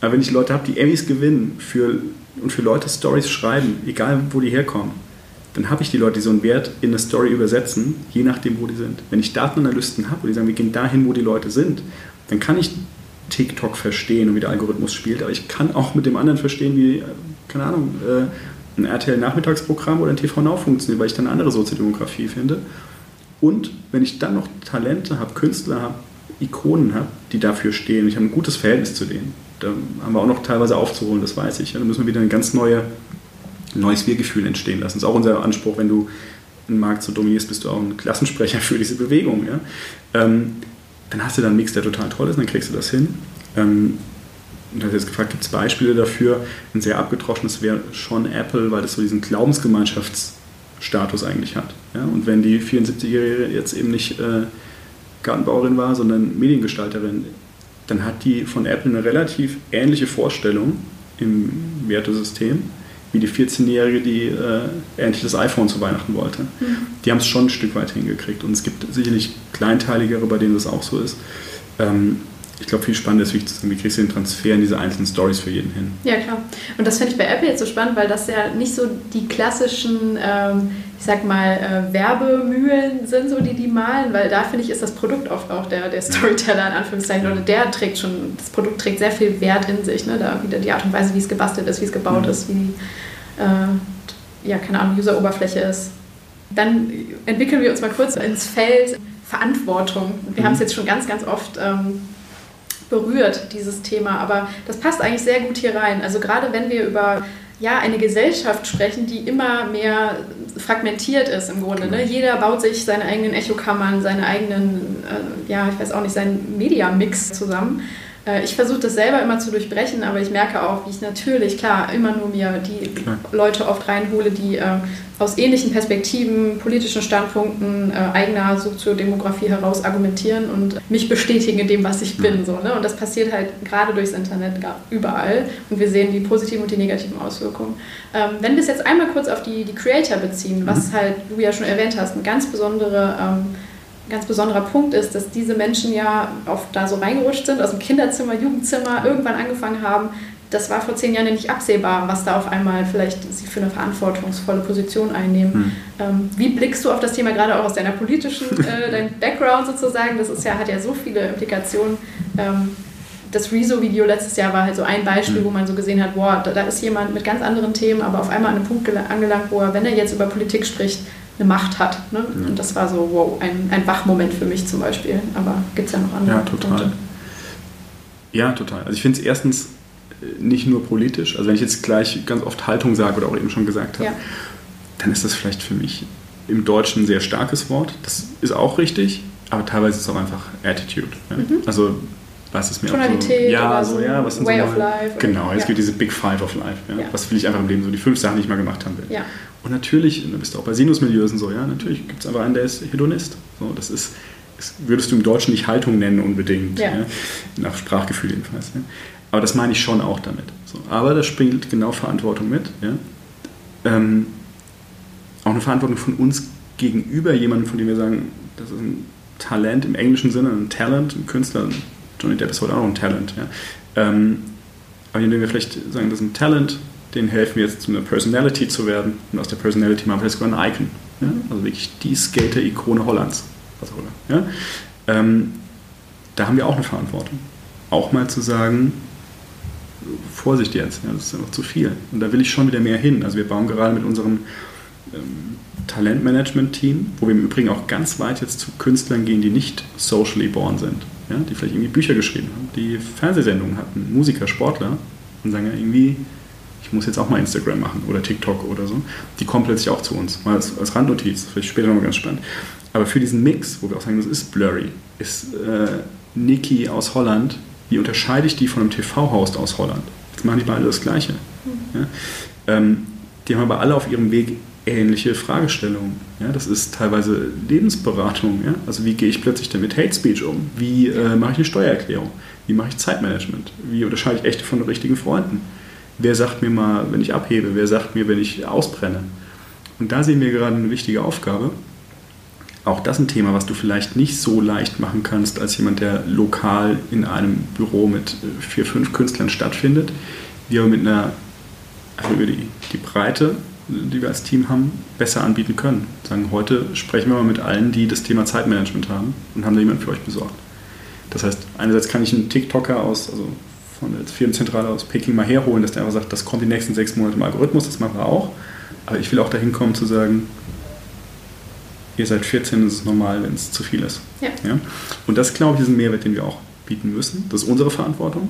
Aber wenn ich Leute habe, die Emmys gewinnen für, und für Leute Stories schreiben, egal wo die herkommen, dann habe ich die Leute, die so einen Wert in eine Story übersetzen, je nachdem, wo die sind. Wenn ich Datenanalysten habe und die sagen, wir gehen dahin, wo die Leute sind, dann kann ich TikTok verstehen und wie der Algorithmus spielt, aber ich kann auch mit dem anderen verstehen, wie, keine Ahnung, äh, ein RTL-Nachmittagsprogramm oder ein TV Now funktioniert, weil ich dann eine andere Soziodemografie finde. Und wenn ich dann noch Talente habe, Künstler habe, Ikonen habe, die dafür stehen, ich habe ein gutes Verhältnis zu denen, da haben wir auch noch teilweise aufzuholen, das weiß ich. Da müssen wir wieder eine ganz neue neues Wir-Gefühl entstehen lassen. Das ist auch unser Anspruch, wenn du einen Markt so dominierst, bist du auch ein Klassensprecher für diese Bewegung. Ja? Ähm, dann hast du dann einen Mix, der total toll ist, dann kriegst du das hin. Ähm, und du hast jetzt gefragt, gibt es Beispiele dafür? Ein sehr abgetroschenes wäre schon Apple, weil das so diesen Glaubensgemeinschaftsstatus eigentlich hat. Ja? Und wenn die 74-Jährige jetzt eben nicht äh, Gartenbauerin war, sondern Mediengestalterin, dann hat die von Apple eine relativ ähnliche Vorstellung im Wertesystem wie die 14-Jährige, die äh, endlich das iPhone zu Weihnachten wollte. Mhm. Die haben es schon ein Stück weit hingekriegt. Und es gibt sicherlich kleinteiligere, bei denen das auch so ist. Ähm, ich glaube, viel spannender ist sagen, wie kriegst du den Transfer in diese einzelnen Stories für jeden hin. Ja, klar. Und das finde ich bei Apple jetzt so spannend, weil das ja nicht so die klassischen, ähm, ich sag mal, äh, Werbemühlen sind, so die die malen, weil da finde ich, ist das Produkt oft auch der, der Storyteller in Anführungszeichen oder der trägt schon, das Produkt trägt sehr viel Wert in sich, ne? da wieder die Art und Weise, wie es gebastelt ist, wie es gebaut mhm. ist, wie die, äh, ja, keine Ahnung, User-Oberfläche ist. Dann entwickeln wir uns mal kurz ins Feld Verantwortung. Wir mhm. haben es jetzt schon ganz, ganz oft ähm, berührt, dieses Thema. Aber das passt eigentlich sehr gut hier rein. Also gerade wenn wir über ja, eine Gesellschaft sprechen, die immer mehr fragmentiert ist im Grunde. Ne? Genau. Jeder baut sich seine eigenen Echokammern, seine eigenen, äh, ja, ich weiß auch nicht, seinen Media-Mix zusammen. Äh, ich versuche das selber immer zu durchbrechen, aber ich merke auch, wie ich natürlich, klar, immer nur mir die klar. Leute oft reinhole, die äh, aus ähnlichen Perspektiven, politischen Standpunkten, äh, eigener Soziodemografie heraus argumentieren und mich bestätigen in dem, was ich bin. So, ne? Und das passiert halt gerade durchs Internet überall und wir sehen die positiven und die negativen Auswirkungen. Ähm, wenn wir es jetzt einmal kurz auf die, die Creator beziehen, was mhm. halt du ja schon erwähnt hast, eine ganz besondere ähm, ganz besonderer Punkt ist, dass diese Menschen ja oft da so reingerutscht sind, aus dem Kinderzimmer, Jugendzimmer, irgendwann angefangen haben. Das war vor zehn Jahren ja nicht absehbar, was da auf einmal vielleicht sie für eine verantwortungsvolle Position einnehmen. Hm. Ähm, wie blickst du auf das Thema gerade auch aus deiner politischen, äh, deinem Background sozusagen? Das ist ja, hat ja so viele Implikationen. Ähm, das Rezo-Video letztes Jahr war halt so ein Beispiel, hm. wo man so gesehen hat, boah, da, da, ist jemand mit ganz anderen Themen, aber auf einmal an einem Punkt angelangt, wo er, wenn er jetzt über Politik spricht, eine Macht hat. Ne? Mhm. Und das war so wow, ein, ein Wachmoment für mich zum Beispiel. Aber gibt es ja noch andere. Ja, total. Punkte. Ja, total. Also ich finde es erstens äh, nicht nur politisch, also wenn ich jetzt gleich ganz oft Haltung sage oder auch eben schon gesagt habe, ja. dann ist das vielleicht für mich im Deutschen ein sehr starkes Wort. Das ist auch richtig, aber teilweise ist es auch einfach Attitude. Ja? Mhm. Also was ist mir Tonalität so, ja, so, ja, was sind Way so of Life. Genau, es ja. gibt diese Big Five of Life. Ja? Was will ich einfach im Leben so die fünf Sachen, die ich mal gemacht haben will. Ja. Und natürlich, du bist auch bei Sinusmilieus und so, ja, natürlich gibt es aber einen, der ist Hedonist. So, das ist würdest du im Deutschen nicht Haltung nennen unbedingt. Ja. Ja? Nach Sprachgefühl jedenfalls. Ja? Aber das meine ich schon auch damit. So. Aber da springt genau Verantwortung mit. Ja? Ähm, auch eine Verantwortung von uns gegenüber jemandem, von dem wir sagen, das ist ein Talent im englischen Sinne, ein Talent, ein Künstler. Johnny Depp ist heute auch noch ein Talent. Ja? Ähm, aber indem wir vielleicht sagen, das ist ein Talent, den helfen wir jetzt zu einer Personality zu werden und aus der Personality machen wir jetzt sogar ein Icon. Ja? Also wirklich die Skater-Ikone Hollands. Was auch immer. Ja? Ähm, da haben wir auch eine Verantwortung. Auch mal zu sagen, Vorsicht jetzt, ja, das ist einfach zu viel. Und da will ich schon wieder mehr hin. Also wir bauen gerade mit unserem ähm, Talentmanagement-Team, wo wir im Übrigen auch ganz weit jetzt zu Künstlern gehen, die nicht socially born sind. Ja, die vielleicht irgendwie Bücher geschrieben haben, die Fernsehsendungen hatten, Musiker, Sportler und sagen ja irgendwie, ich muss jetzt auch mal Instagram machen oder TikTok oder so. Die kommen plötzlich auch zu uns, mal als, als Randnotiz, vielleicht später nochmal ganz spannend. Aber für diesen Mix, wo wir auch sagen, das ist blurry, ist äh, Niki aus Holland, wie unterscheide ich die von einem TV-Host aus Holland? Jetzt machen die beide das Gleiche. Mhm. Ja? Ähm, die haben aber alle auf ihrem Weg ähnliche Fragestellungen. Ja? Das ist teilweise Lebensberatung. Ja? Also wie gehe ich plötzlich denn mit Hate Speech um? Wie äh, mache ich eine Steuererklärung? Wie mache ich Zeitmanagement? Wie unterscheide ich echte von richtigen Freunden? Wer sagt mir mal, wenn ich abhebe? Wer sagt mir, wenn ich ausbrenne? Und da sehen wir gerade eine wichtige Aufgabe. Auch das ein Thema, was du vielleicht nicht so leicht machen kannst als jemand, der lokal in einem Büro mit äh, vier, fünf Künstlern stattfindet. Wir aber mit einer, also über die, die Breite die wir als Team haben, besser anbieten können. Sagen, heute sprechen wir mal mit allen, die das Thema Zeitmanagement haben und haben da jemanden für euch besorgt. Das heißt, einerseits kann ich einen TikToker aus, also von der Firmenzentrale aus Peking mal herholen, dass der einfach sagt, das kommt die nächsten sechs Monate im Algorithmus, das machen wir auch. Aber ich will auch dahin kommen zu sagen, ihr seid 14, es ist normal, wenn es zu viel ist. Ja. Ja? Und das, glaube ich, ist ein Mehrwert, den wir auch bieten müssen. Das ist unsere Verantwortung.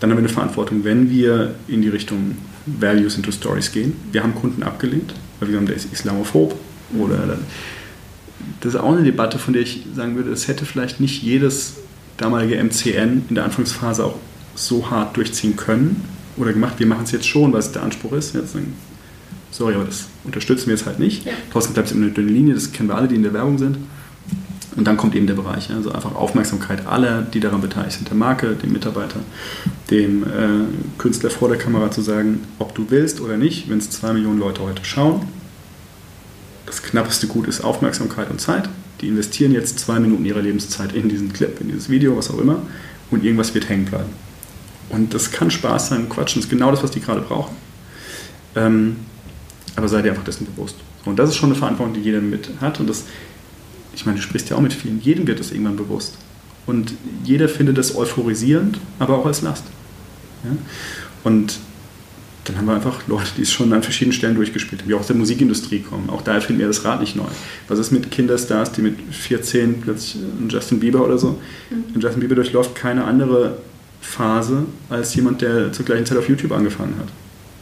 Dann haben wir eine Verantwortung, wenn wir in die Richtung Values into Stories gehen. Wir haben Kunden abgelehnt, weil wir haben, der ist islamophob oder das ist auch eine Debatte, von der ich sagen würde, es hätte vielleicht nicht jedes damalige MCN in der Anfangsphase auch so hart durchziehen können oder gemacht. Wir machen es jetzt schon, weil es der Anspruch ist. Jetzt sagen, sorry, aber das unterstützen wir jetzt halt nicht. Ja. Trotzdem bleibt es immer eine dünne Linie, das kennen wir alle, die in der Werbung sind. Und dann kommt eben der Bereich, also einfach Aufmerksamkeit aller, die daran beteiligt sind, der Marke, dem Mitarbeiter, dem äh, Künstler vor der Kamera zu sagen, ob du willst oder nicht, wenn es zwei Millionen Leute heute schauen, das knappeste Gut ist Aufmerksamkeit und Zeit. Die investieren jetzt zwei Minuten ihrer Lebenszeit in diesen Clip, in dieses Video, was auch immer, und irgendwas wird hängen bleiben. Und das kann Spaß sein, Quatschen, ist genau das, was die gerade brauchen. Ähm, aber sei dir einfach dessen bewusst. Und das ist schon eine Verantwortung, die jeder mit hat. Und das ich meine, du sprichst ja auch mit vielen, jedem wird das irgendwann bewusst. Und jeder findet das euphorisierend, aber auch als Last. Ja? Und dann haben wir einfach Leute, die es schon an verschiedenen Stellen durchgespielt haben, die auch aus der Musikindustrie kommen. Auch da erfinden wir das Rad nicht neu. Was ist mit Kinderstars, die mit 14 plötzlich einen Justin Bieber oder so? Mhm. Justin Bieber durchläuft keine andere Phase als jemand, der zur gleichen Zeit auf YouTube angefangen hat.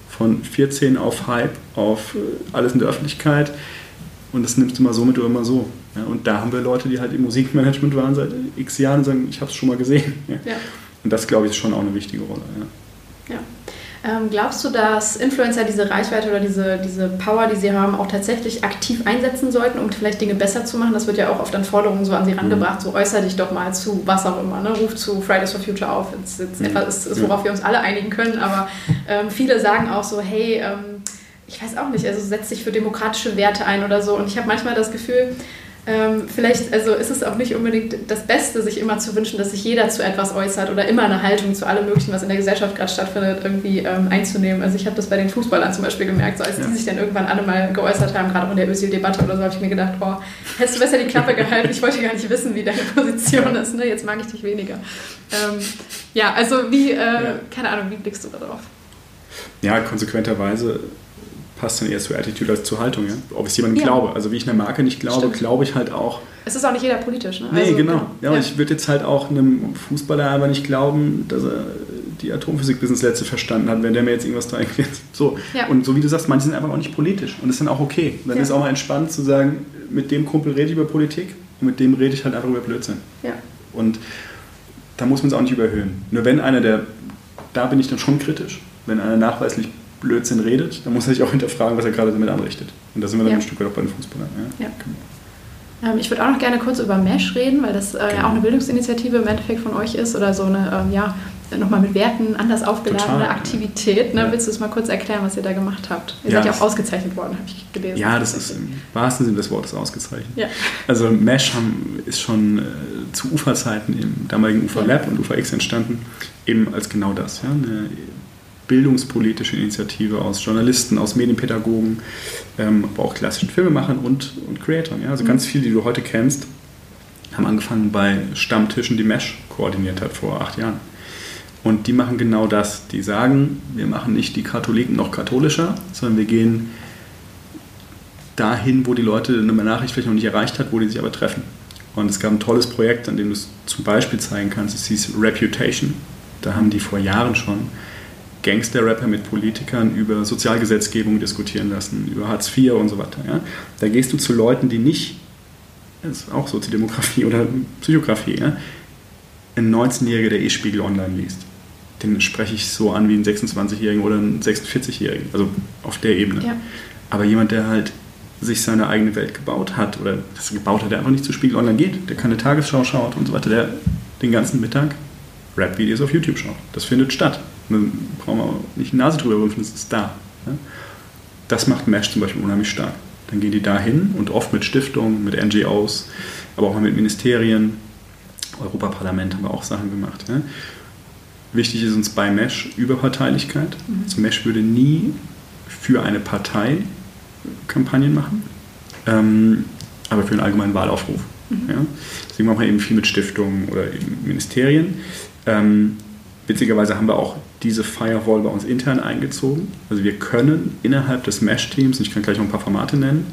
Von 14 auf Hype, auf äh, alles in der Öffentlichkeit. Und das nimmst du mal so mit oder immer so. Ja, und da haben wir Leute, die halt im Musikmanagement waren seit x Jahren und sagen, ich habe es schon mal gesehen. Ja. Ja. Und das, glaube ich, ist schon auch eine wichtige Rolle. Ja. Ähm, glaubst du, dass Influencer diese Reichweite oder diese, diese Power, die sie haben, auch tatsächlich aktiv einsetzen sollten, um vielleicht Dinge besser zu machen? Das wird ja auch oft an Forderungen so an sie rangebracht, mhm. so äußere dich doch mal zu was auch immer, ne? ruf zu Fridays for Future auf. Das ist mhm. etwas, ist, worauf wir uns alle einigen können, aber ähm, viele sagen auch so, hey, ähm, ich weiß auch nicht, also setz dich für demokratische Werte ein oder so. Und ich habe manchmal das Gefühl, ähm, vielleicht also ist es auch nicht unbedingt das Beste, sich immer zu wünschen, dass sich jeder zu etwas äußert oder immer eine Haltung zu allem Möglichen, was in der Gesellschaft gerade stattfindet, irgendwie ähm, einzunehmen. Also ich habe das bei den Fußballern zum Beispiel gemerkt, so als ja. die sich dann irgendwann alle mal geäußert haben, gerade auch in der Özil-Debatte oder so, habe ich mir gedacht, boah, hättest du besser die Klappe gehalten, ich wollte gar nicht wissen, wie deine Position ist, ne? jetzt mag ich dich weniger. Ähm, ja, also wie, äh, ja. keine Ahnung, wie blickst du da drauf? Ja, konsequenterweise passt dann eher zur Attitude als zur Haltung, ja? ob ich es jemandem ja. glaube. Also wie ich einer Marke nicht glaube, glaube ich halt auch. Es ist auch nicht jeder politisch, ne? Nee, also, genau. Ja, ja. ich würde jetzt halt auch einem Fußballer aber nicht glauben, dass er die Atomphysik bis ins Letzte verstanden hat, wenn der mir jetzt irgendwas da erklärt. So. Ja. Und so wie du sagst, manche sind einfach auch nicht politisch und das ist dann auch okay. Dann ist auch mal entspannt zu sagen, mit dem Kumpel rede ich über Politik und mit dem rede ich halt einfach über Blödsinn. Ja. Und da muss man es auch nicht überhöhen. Nur wenn einer der, da bin ich dann schon kritisch, wenn einer nachweislich Blödsinn redet, dann muss er sich auch hinterfragen, was er gerade damit anrichtet. Und da sind wir dann ja. ein Stück weit auch bei den Fußballern. Ja? Ja. Ähm, ich würde auch noch gerne kurz über Mesh reden, weil das äh, ja genau. auch eine Bildungsinitiative im Endeffekt von euch ist oder so eine, ähm, ja, nochmal mit Werten anders aufgeladene Total, Aktivität. Ne? Ja. Willst du es mal kurz erklären, was ihr da gemacht habt? Ihr ja, seid ja auch ausgezeichnet worden, habe ich gelesen. Ja, das ist im wahrsten Sinne des Wortes ausgezeichnet. Ja. Also Mesh haben, ist schon äh, zu Uferzeiten im damaligen Ufer Lab und UFA-X entstanden, eben als genau das. Ja? Eine bildungspolitische Initiative aus Journalisten, aus Medienpädagogen, ähm, aber auch klassischen Filmemachern und, und Creatoren. Ja? Also mhm. ganz viele, die du heute kennst, haben angefangen bei Stammtischen, die Mesh koordiniert hat vor acht Jahren. Und die machen genau das. Die sagen, wir machen nicht die Katholiken noch katholischer, sondern wir gehen dahin, wo die Leute eine Nachricht vielleicht noch nicht erreicht hat, wo die sich aber treffen. Und es gab ein tolles Projekt, an dem du es zum Beispiel zeigen kannst. Es hieß Reputation. Da haben die vor Jahren schon Gangster-Rapper mit Politikern über Sozialgesetzgebung diskutieren lassen, über Hartz IV und so weiter. Ja? Da gehst du zu Leuten, die nicht, das ist auch Soziodemografie oder Psychografie, ja? ein 19-Jähriger, der E-Spiegel online liest den spreche ich so an wie einen 26-Jährigen oder einen 46-Jährigen, also auf der Ebene. Ja. Aber jemand, der halt sich seine eigene Welt gebaut hat oder das gebaut hat, der einfach nicht zu Spiegel Online geht, der keine Tagesschau schaut und so weiter, der den ganzen Mittag Rap-Videos auf YouTube schaut. Das findet statt. Brauchen wir nicht die Nase drüber rümpfen, das ist da. Das macht Mesh zum Beispiel unheimlich stark. Dann gehen die da hin und oft mit Stiftungen, mit NGOs, aber auch mit Ministerien, Europaparlament haben wir auch Sachen gemacht. Wichtig ist uns bei Mesh Überparteilichkeit. Mhm. Also Mesh würde nie für eine Partei Kampagnen machen, ähm, aber für einen allgemeinen Wahlaufruf. Mhm. Ja? Deswegen machen wir eben viel mit Stiftungen oder Ministerien. Ähm, witzigerweise haben wir auch diese Firewall bei uns intern eingezogen. Also wir können innerhalb des Mesh-Teams, ich kann gleich noch ein paar Formate nennen,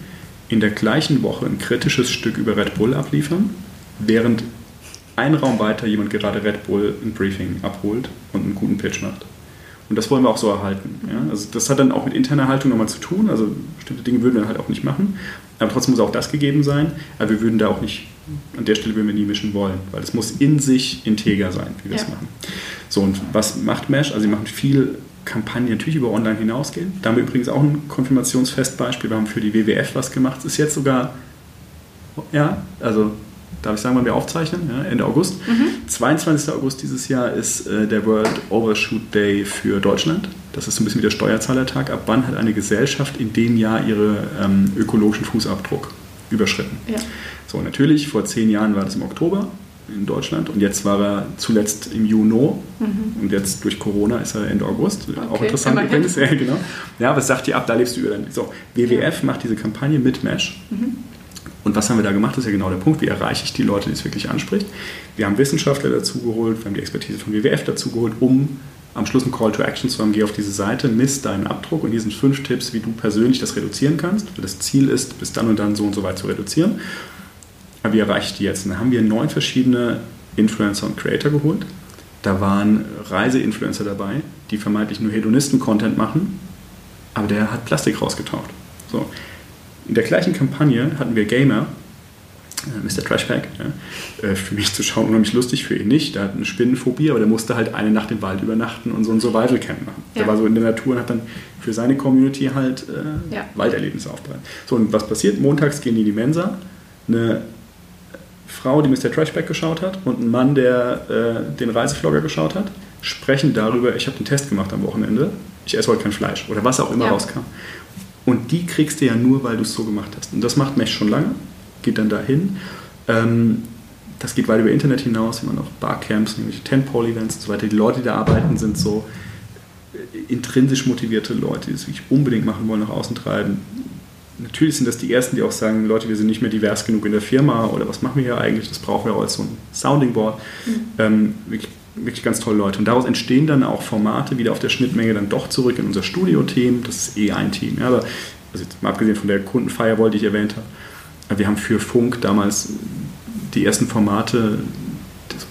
in der gleichen Woche ein kritisches Stück über Red Bull abliefern, während einen Raum weiter jemand gerade Red Bull ein Briefing abholt und einen guten Pitch macht. Und das wollen wir auch so erhalten. Ja? Also das hat dann auch mit interner Haltung nochmal zu tun. Also bestimmte Dinge würden wir halt auch nicht machen. Aber trotzdem muss auch das gegeben sein. Aber wir würden da auch nicht, an der Stelle würden wir nie mischen wollen. Weil es muss in sich integer sein, wie wir es ja. machen. So, und was macht Mesh? Also sie machen viel Kampagnen, natürlich über online hinausgehen. Da haben wir übrigens auch ein Konfirmationsfestbeispiel. Wir haben für die WWF was gemacht. Es ist jetzt sogar, ja, also darf ich sagen, wann wir aufzeichnen? Ja, Ende August. Mhm. 22. August dieses Jahr ist äh, der World Overshoot Day für Deutschland. Das ist so ein bisschen wie der Steuerzahlertag. Ab wann hat eine Gesellschaft in dem Jahr ihren ähm, ökologischen Fußabdruck überschritten? Ja. So, natürlich, vor zehn Jahren war das im Oktober in Deutschland und jetzt war er zuletzt im Juni mhm. und jetzt durch Corona ist er Ende August. Okay. Auch interessant übrigens. Ja, genau. Ja, was sagt ihr ab? Da lebst du über dein. So, WWF macht diese Kampagne mit Mesh. Mhm. Und was haben wir da gemacht? Das ist ja genau der Punkt. Wie erreiche ich die Leute, die es wirklich anspricht? Wir haben Wissenschaftler dazugeholt, wir haben die Expertise von WWF dazugeholt, um am Schluss ein Call to Action zu haben. Geh auf diese Seite, misst deinen Abdruck und hier sind fünf Tipps, wie du persönlich das reduzieren kannst. Das Ziel ist, bis dann und dann so und so weit zu reduzieren. Aber wie erreiche ich die jetzt? Und da haben wir neun verschiedene Influencer und Creator geholt. Da waren Reiseinfluencer dabei, die vermeintlich nur Hedonisten-Content machen, aber der hat Plastik rausgetaucht. So. In der gleichen Kampagne hatten wir Gamer, äh, Mr. Trashpack, ja, äh, für mich zu schauen unheimlich lustig, für ihn nicht. Der hat eine Spinnenphobie, aber der musste halt eine Nacht im Wald übernachten und so ein Survival Camp machen. Ja. Der war so in der Natur und hat dann für seine Community halt äh, ja. Walderlebnisse aufbereitet. So, und was passiert? Montags gehen die in die Mensa. Eine Frau, die Mr. Trashback geschaut hat und ein Mann, der äh, den Reisevlogger geschaut hat, sprechen darüber, ich habe den Test gemacht am Wochenende, ich esse heute kein Fleisch oder was auch immer ja. rauskam. Und die kriegst du ja nur, weil du es so gemacht hast. Und das macht Mesh schon lange, geht dann dahin. Ähm, das geht weit über Internet hinaus, immer noch Barcamps, nämlich Tentpole-Events und so weiter. Die Leute, die da arbeiten, sind so äh, intrinsisch motivierte Leute, die es wirklich unbedingt machen wollen, nach außen treiben. Natürlich sind das die Ersten, die auch sagen, Leute, wir sind nicht mehr divers genug in der Firma oder was machen wir hier eigentlich, das brauchen wir auch als so ein Sounding Board. Mhm. Ähm, wirklich wirklich ganz tolle Leute. Und daraus entstehen dann auch Formate wieder auf der Schnittmenge dann doch zurück in unser Studio-Team. Das ist eh ein Team. Ja, aber also jetzt mal abgesehen von der Kundenfirewall, die ich erwähnt habe, wir haben für Funk damals die ersten Formate,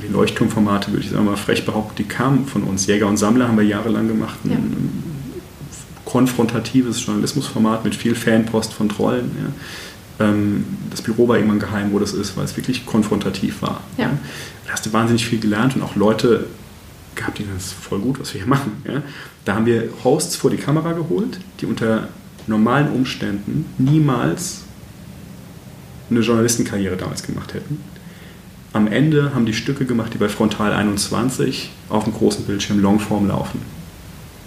die Leuchtturmformate, würde ich sagen mal frech behaupten, die kamen von uns. Jäger und Sammler haben wir jahrelang gemacht. Ein, ja. konfrontatives Journalismusformat mit viel Fanpost von Trollen. Ja. Ähm, das Büro war irgendwann geheim, wo das ist, weil es wirklich konfrontativ war. Ja da hast du wahnsinnig viel gelernt und auch Leute gehabt, die sagen, das ist voll gut, was wir hier machen. Ja? Da haben wir Hosts vor die Kamera geholt, die unter normalen Umständen niemals eine Journalistenkarriere damals gemacht hätten. Am Ende haben die Stücke gemacht, die bei Frontal 21 auf dem großen Bildschirm Longform laufen.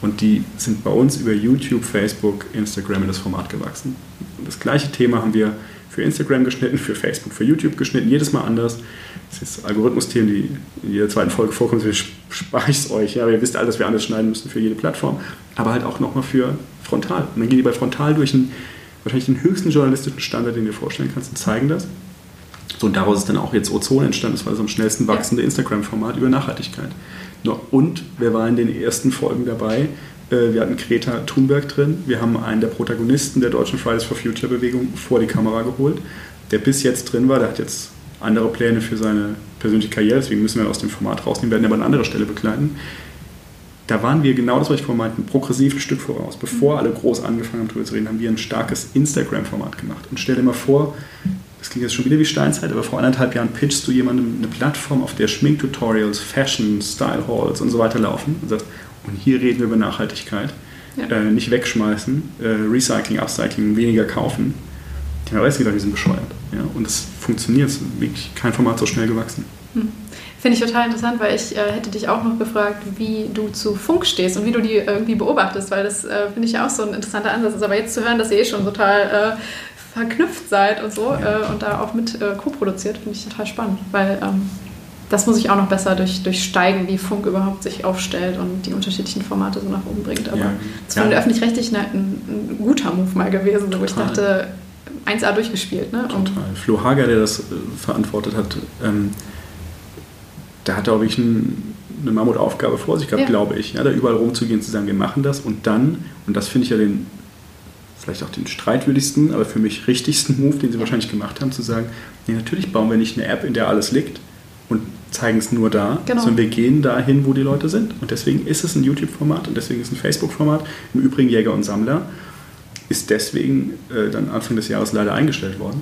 Und die sind bei uns über YouTube, Facebook, Instagram in das Format gewachsen. Und das gleiche Thema haben wir für Instagram geschnitten, für Facebook, für YouTube geschnitten, jedes Mal anders. Das ist Algorithmus-Themen, die in jeder zweiten Folge vorkommen, wir spare ich es euch. Ja, aber ihr wisst alle, dass wir alles schneiden müssen für jede Plattform. Aber halt auch nochmal für Frontal. Und dann gehen die bei Frontal durch einen, wahrscheinlich den höchsten journalistischen Standard, den du dir vorstellen kannst, und zeigen das. So, und daraus ist dann auch jetzt Ozon entstanden. Das war das am schnellsten wachsende Instagram-Format über Nachhaltigkeit. Und wer war in den ersten Folgen dabei? Äh, wir hatten Greta Thunberg drin. Wir haben einen der Protagonisten der deutschen Fridays for Future Bewegung vor die Kamera geholt, der bis jetzt drin war. Der hat jetzt andere Pläne für seine persönliche Karriere, deswegen müssen wir ihn aus dem Format rausnehmen, werden aber an anderer Stelle begleiten. Da waren wir genau das, was ich vorhin meinte, progressiv ein Stück voraus. Bevor alle groß angefangen haben, darüber zu reden, haben wir ein starkes Instagram-Format gemacht. Und stell dir mal vor, das klingt jetzt schon wieder wie Steinzeit, aber vor anderthalb Jahren pitchst du jemandem eine Plattform, auf der Schminktutorials, Fashion, Style Halls und so weiter laufen und sagst, und hier reden wir über Nachhaltigkeit. Ja. Äh, nicht wegschmeißen, äh, Recycling, Upcycling, weniger kaufen. Die haben gedacht, die sind bescheuert. Ja? Und es funktioniert, es ist wirklich kein Format so schnell gewachsen. Hm. Finde ich total interessant, weil ich äh, hätte dich auch noch gefragt, wie du zu Funk stehst und wie du die irgendwie beobachtest, weil das äh, finde ich ja auch so ein interessanter Ansatz Aber jetzt zu hören, dass ihr eh schon total äh, verknüpft seid und so ja. Äh, und da auch mit äh, co-produziert, finde ich total spannend, weil ähm, das muss ich auch noch besser durch, durchsteigen, wie Funk überhaupt sich aufstellt und die unterschiedlichen Formate so nach oben bringt. Aber ja. das war ja. öffentlich-rechtlich ein, ein, guter Move mal gewesen, wo ich dachte, 1A durchgespielt. Ne? Total. Flo Hager, der das äh, verantwortet hat, ähm, der hat, glaube ich, ein, eine Mammutaufgabe vor sich gehabt, ja. glaube ich, ja, da überall rumzugehen, zu sagen, wir machen das und dann, und das finde ich ja den vielleicht auch den streitwürdigsten, aber für mich richtigsten Move, den sie wahrscheinlich gemacht haben, zu sagen, nee, natürlich bauen wir nicht eine App, in der alles liegt und zeigen es nur da, genau. sondern wir gehen dahin, wo die Leute sind. Und deswegen ist es ein YouTube-Format und deswegen ist es ein Facebook-Format. Im Übrigen Jäger und Sammler ist deswegen äh, dann Anfang des Jahres leider eingestellt worden,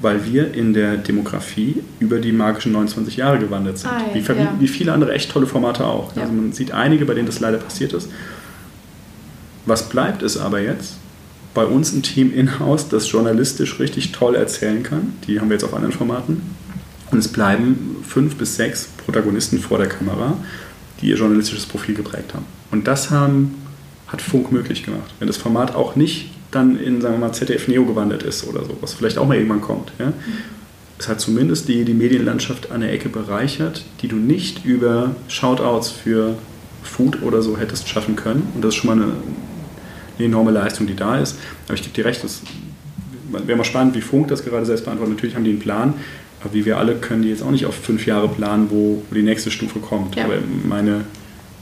weil wir in der Demografie über die magischen 29 Jahre gewandert sind. Ah, wie, ja. wie, viele andere echt tolle Formate auch. Ja. Also man sieht einige, bei denen das leider passiert ist. Was bleibt ist aber jetzt, bei uns ein Team in-house, das journalistisch richtig toll erzählen kann. Die haben wir jetzt auf anderen Formaten. Und es bleiben fünf bis sechs Protagonisten vor der Kamera, die ihr journalistisches Profil geprägt haben. Und das haben, hat Funk möglich gemacht. Wenn das Format auch nicht dann in, sagen wir mal, ZDF Neo gewandert ist oder so, was vielleicht auch mal irgendwann kommt. Ja? Es hat zumindest die, die Medienlandschaft an der Ecke bereichert, die du nicht über Shoutouts für Food oder so hättest schaffen können. Und das ist schon mal eine, eine enorme Leistung, die da ist. Aber ich gebe dir recht, das wäre mal spannend, wie Funk das gerade selbst beantwortet. Natürlich haben die einen Plan, aber wie wir alle können die jetzt auch nicht auf fünf Jahre planen, wo, wo die nächste Stufe kommt. Ja. Aber meine,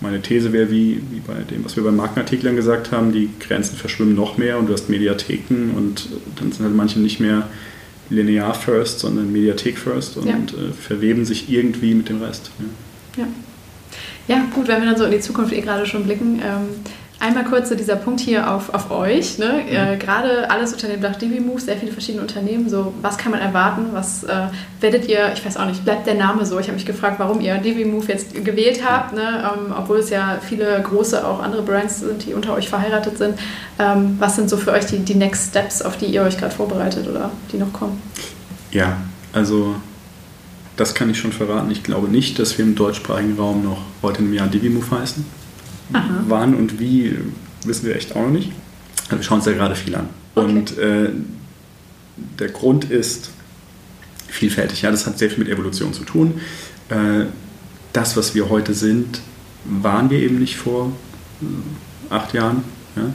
meine These wäre, wie, wie bei dem, was wir bei Markenartiklern gesagt haben, die Grenzen verschwimmen noch mehr und du hast Mediatheken und dann sind halt manche nicht mehr linear first, sondern Mediathek first und ja. äh, verweben sich irgendwie mit dem Rest. Ja. ja. ja. gut, wenn wir dann so in die Zukunft eh gerade schon blicken. Ähm, Einmal kurz so dieser Punkt hier auf, auf euch. Ne? Mhm. Äh, Gerade alles unter dem Dach DiviMove, sehr viele verschiedene Unternehmen. So, was kann man erwarten? Was äh, werdet ihr, ich weiß auch nicht, bleibt der Name so? Ich habe mich gefragt, warum ihr DiviMove jetzt gewählt habt, ne? Ähm, obwohl es ja viele große, auch andere Brands sind, die unter euch verheiratet sind. Ähm, was sind so für euch die, die Next Steps, auf die ihr euch gerade vorbereitet oder die noch kommen? Ja, also das kann ich schon verraten. Ich glaube nicht, dass wir im deutschsprachigen Raum noch heute im Jahr DiviMove heißen. Aha. Wann und wie, wissen wir echt auch noch nicht. Aber wir schauen uns ja gerade viel an. Okay. Und äh, der Grund ist vielfältig. Ja, das hat sehr viel mit Evolution zu tun. Äh, das, was wir heute sind, waren wir eben nicht vor äh, acht Jahren. Ja.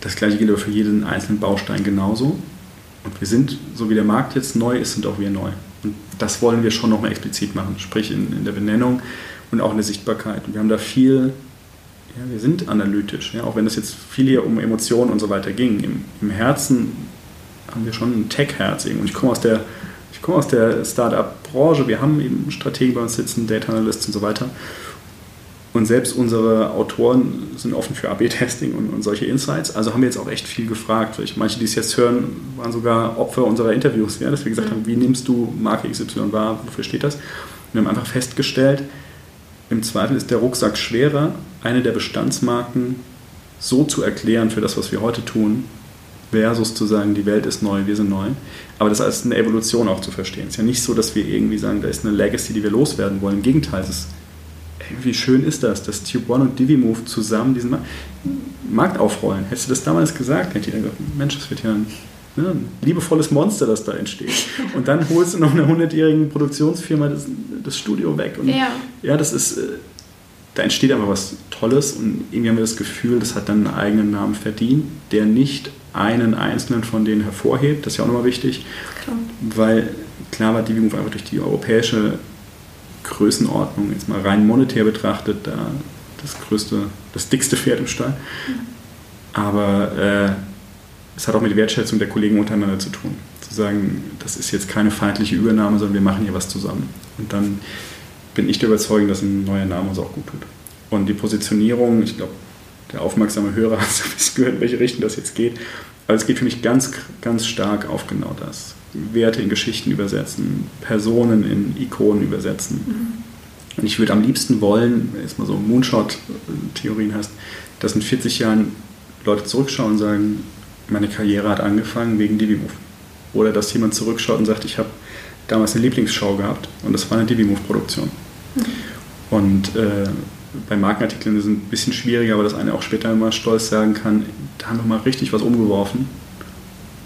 Das gleiche gilt aber für jeden einzelnen Baustein genauso. Und wir sind, so wie der Markt jetzt neu ist, sind auch wir neu. Und das wollen wir schon nochmal explizit machen, sprich in, in der Benennung und auch in der Sichtbarkeit. Und wir haben da viel ja, wir sind analytisch, ja, auch wenn es jetzt viel hier um Emotionen und so weiter ging. Im, im Herzen haben wir schon ein Tech-Herz. Und ich komme aus der, ich komme aus der Startup-Branche, wir haben eben Strategen bei uns sitzen, Data Analysts und so weiter. Und selbst unsere Autoren sind offen für AB-Testing und, und, solche Insights. Also haben wir jetzt auch echt viel gefragt. Manche, die es jetzt hören, waren sogar Opfer unserer Interviews, ja, dass wir gesagt mhm. haben, wie nimmst du Marke XY wahr, wofür steht das? Und wir haben einfach festgestellt, im Zweifel ist der Rucksack schwerer, eine der Bestandsmarken so zu erklären für das, was wir heute tun, versus zu sagen, die Welt ist neu, wir sind neu. Aber das als eine Evolution auch zu verstehen. Es ist ja nicht so, dass wir irgendwie sagen, da ist eine Legacy, die wir loswerden wollen. Im Gegenteil, es ist, wie schön ist das, dass Tube One und DiviMove zusammen diesen Markt aufrollen. Hättest du das damals gesagt, hätte ich gesagt, Mensch, das wird ja ein, ne, ein liebevolles Monster, das da entsteht. Und dann holst du noch eine hundertjährige Produktionsfirma das, das, Studio weg. Und ja. ja, das ist, äh, da entsteht aber was Tolles und irgendwie haben wir das Gefühl, das hat dann einen eigenen Namen verdient, der nicht einen einzelnen von denen hervorhebt. Das ist ja auch nochmal wichtig, klar. weil klar war DiviMove einfach durch die europäische Größenordnung, jetzt mal rein monetär betrachtet, da das größte, das dickste Pferd im Stall. Mhm. Aber äh, es hat auch mit Wertschätzung der Kollegen untereinander zu tun. Zu sagen, das ist jetzt keine feindliche Übernahme, sondern wir machen hier was zusammen. Und dann bin ich der Überzeugung, dass ein neuer Name uns auch gut tut. Und die Positionierung, ich glaube, der aufmerksame Hörer hat so ein bisschen gehört, in welche Richtung das jetzt geht. Aber es geht für mich ganz, ganz stark auf genau das. Werte in Geschichten übersetzen, Personen in Ikonen übersetzen. Mhm. Und ich würde am liebsten wollen, wenn du jetzt mal so Moonshot-Theorien hast, dass in 40 Jahren Leute zurückschauen und sagen, meine Karriere hat angefangen wegen Divimove. Oder dass jemand zurückschaut und sagt, ich habe damals eine Lieblingsshow gehabt und das war eine Divimove-Produktion. Mhm. Und äh, bei Markenartikeln ist es ein bisschen schwieriger, aber dass einer auch später immer stolz sagen kann, da haben wir mal richtig was umgeworfen.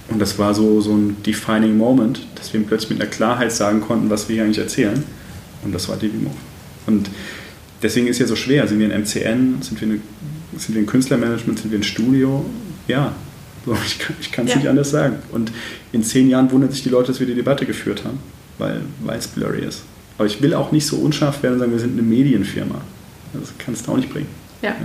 Und das war so, so ein defining Moment, dass wir plötzlich mit einer Klarheit sagen konnten, was wir hier eigentlich erzählen. Und das war Divimove. Und deswegen ist es ja so schwer. Sind wir ein MCN? Sind wir, eine, sind wir ein Künstlermanagement? Sind wir ein Studio? Ja, so, ich kann es ja. nicht anders sagen. Und in zehn Jahren wundern sich die Leute, dass wir die Debatte geführt haben, weil, es blurry ist. Aber ich will auch nicht so unscharf werden und sagen, wir sind eine Medienfirma. Das kannst du auch nicht bringen. Ja. ja.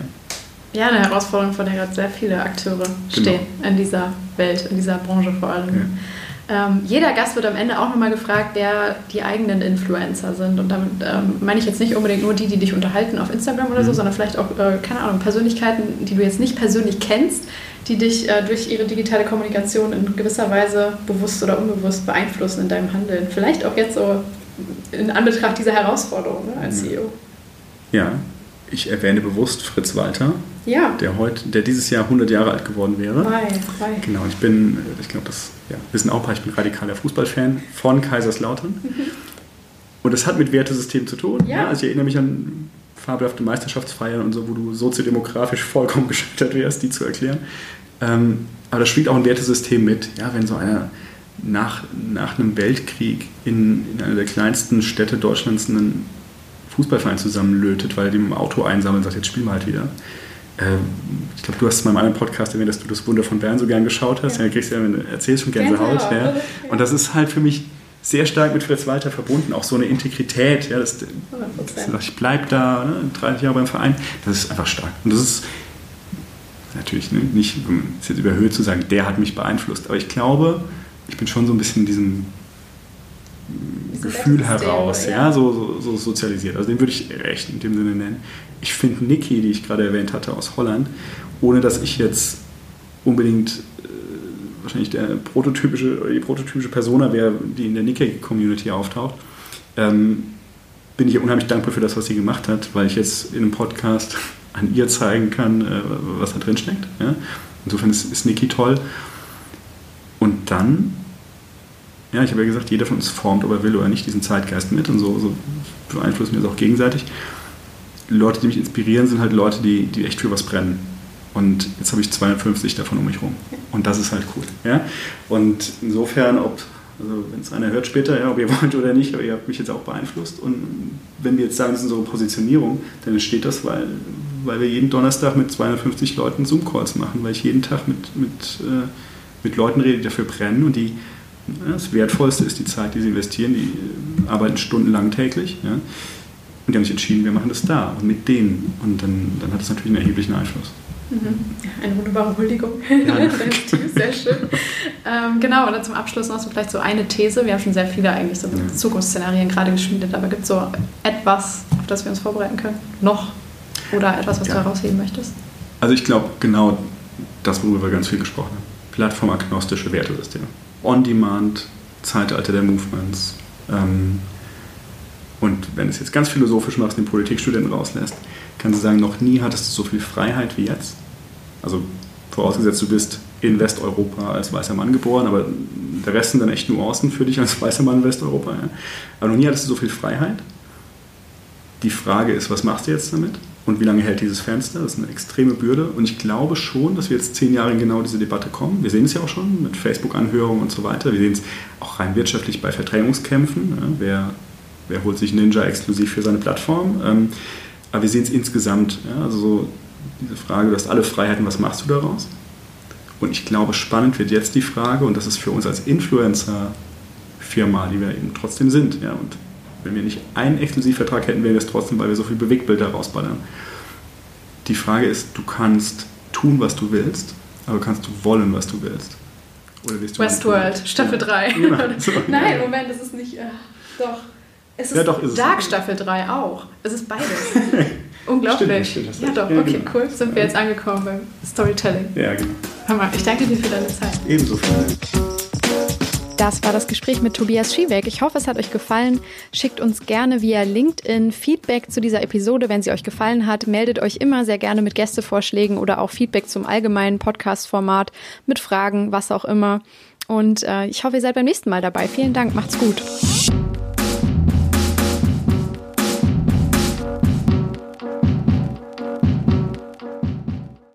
Ja, eine Herausforderung, vor der gerade sehr viele Akteure genau. stehen in dieser Welt, in dieser Branche vor allem. Ja. Ähm, jeder Gast wird am Ende auch nochmal gefragt, wer die eigenen Influencer sind. Und damit ähm, meine ich jetzt nicht unbedingt nur die, die dich unterhalten auf Instagram oder mhm. so, sondern vielleicht auch, äh, keine Ahnung, Persönlichkeiten, die du jetzt nicht persönlich kennst, die dich äh, durch ihre digitale Kommunikation in gewisser Weise bewusst oder unbewusst beeinflussen in deinem Handeln. Vielleicht auch jetzt so in Anbetracht dieser Herausforderung ne, als CEO. Ja, ich erwähne bewusst Fritz Walter, ja. der, heute, der dieses Jahr 100 Jahre alt geworden wäre. Bei, bei. Genau, ich bin, ich glaube, das ja, wissen auch ein paar, ich bin radikaler Fußballfan von Kaiserslautern. Mhm. Und das hat mit Wertesystemen zu tun. Ja. ja. Also ich erinnere mich an fabelhafte Meisterschaftsfeiern und so, wo du soziodemografisch vollkommen gescheitert wärst, die zu erklären. Ähm, aber da spielt auch ein Wertesystem mit. Ja, wenn so einer nach, nach einem Weltkrieg in, in einer der kleinsten Städte Deutschlands einen Fußballverein zusammenlötet, weil er dem Auto einsammelt und sagt, jetzt spielen wir halt wieder. Ähm, ich glaube, du hast in meinem anderen Podcast erwähnt, dass du das Wunder von Bern so gern geschaut hast. Ja. Ja, kriegst ja, du erzählst schon Gänsehaut. Gänsehaut. Ja. Und das ist halt für mich sehr stark mit Fritz Walter verbunden, auch so eine Integrität. Ja, das, das, ich bleibe da, ne, 30 Jahre beim Verein, das ist einfach stark. Und das ist natürlich ne, nicht, ist jetzt überhöht zu sagen, der hat mich beeinflusst, aber ich glaube, ich bin schon so ein bisschen in diesem Gefühl heraus, ja, ja so, so, so, sozialisiert. Also den würde ich recht in dem Sinne nennen. Ich finde Niki, die ich gerade erwähnt hatte aus Holland, ohne dass ich jetzt unbedingt wahrscheinlich der prototypische, die prototypische Persona wäre, die in der Nikkei-Community auftaucht, ähm, bin ich unheimlich dankbar für das, was sie gemacht hat, weil ich jetzt in einem Podcast an ihr zeigen kann, äh, was da drin steckt. Ja? Insofern ist, ist Niki toll. Und dann ja, ich habe ja gesagt, jeder von uns formt, ob er will oder nicht, diesen Zeitgeist mit und so, so beeinflussen wir das auch gegenseitig. Leute, die mich inspirieren, sind halt Leute, die, die echt für was brennen. Und jetzt habe ich 250 davon um mich rum. Und das ist halt cool. Ja? Und insofern, ob, also wenn es einer hört später, ja, ob ihr wollt oder nicht, aber ihr habt mich jetzt auch beeinflusst. Und wenn wir jetzt sagen, das ist unsere Positionierung, dann entsteht das, weil, weil wir jeden Donnerstag mit 250 Leuten Zoom-Calls machen, weil ich jeden Tag mit, mit, äh, mit Leuten rede, die dafür brennen und die das Wertvollste ist die Zeit, die sie investieren. Die arbeiten stundenlang täglich. Ja? Und die haben sich entschieden, wir machen das da und mit denen. Und dann, dann hat das natürlich einen erheblichen Einfluss. Mhm. Eine wunderbare Huldigung. Ja. sehr schön. Ähm, genau, oder zum Abschluss noch so vielleicht so eine These. Wir haben schon sehr viele eigentlich so ja. Zukunftsszenarien gerade geschmiedet, aber gibt es so etwas, auf das wir uns vorbereiten können? Noch? Oder etwas, was ja. du herausheben möchtest? Also ich glaube genau das, worüber wir ganz viel gesprochen haben. Plattformagnostische Wertesysteme. On-Demand, Zeitalter der Movements. Ähm, und wenn es jetzt ganz philosophisch machst, den Politikstudenten rauslässt, kannst du sagen, noch nie hattest du so viel Freiheit wie jetzt. Also vorausgesetzt, du bist in Westeuropa als weißer Mann geboren, aber der Rest sind dann echt Nuancen für dich als weißer Mann in Westeuropa. Ja. Aber noch nie hattest du so viel Freiheit. Die Frage ist, was machst du jetzt damit? Und wie lange hält dieses Fenster? Das ist eine extreme Bürde. Und ich glaube schon, dass wir jetzt zehn Jahre in genau diese Debatte kommen. Wir sehen es ja auch schon mit Facebook-Anhörungen und so weiter. Wir sehen es auch rein wirtschaftlich bei Verdrängungskämpfen. Ja, wer, wer holt sich Ninja exklusiv für seine Plattform? Ähm, aber wir sehen es insgesamt. Ja, also so diese Frage, du hast alle Freiheiten, was machst du daraus? Und ich glaube, spannend wird jetzt die Frage, und das ist für uns als Influencer-Firma, die wir eben trotzdem sind, ja, und wenn wir nicht einen Exklusivvertrag hätten, wäre es trotzdem, weil wir so viel Bewegtbilder rausballern. Die Frage ist, du kannst tun, was du willst, aber kannst du wollen, was du willst. Du Westworld, Staffel 3. Ja. Genau. Nein, Moment, das ist nicht. Äh, doch. Es ist, ja, doch, ist Dark es. Staffel 3 auch. Es ist beides. Unglaublich. Stimmt, stimmt, ja, doch, okay, genau. cool. Sind wir jetzt angekommen beim Storytelling. Ja, genau. Mal, ich danke dir für deine Zeit. Ebenso vielen Dank. Das war das Gespräch mit Tobias Schiebeck. Ich hoffe, es hat euch gefallen. Schickt uns gerne via LinkedIn Feedback zu dieser Episode, wenn sie euch gefallen hat. Meldet euch immer sehr gerne mit Gästevorschlägen oder auch Feedback zum allgemeinen Podcast-Format, mit Fragen, was auch immer. Und äh, ich hoffe, ihr seid beim nächsten Mal dabei. Vielen Dank, macht's gut.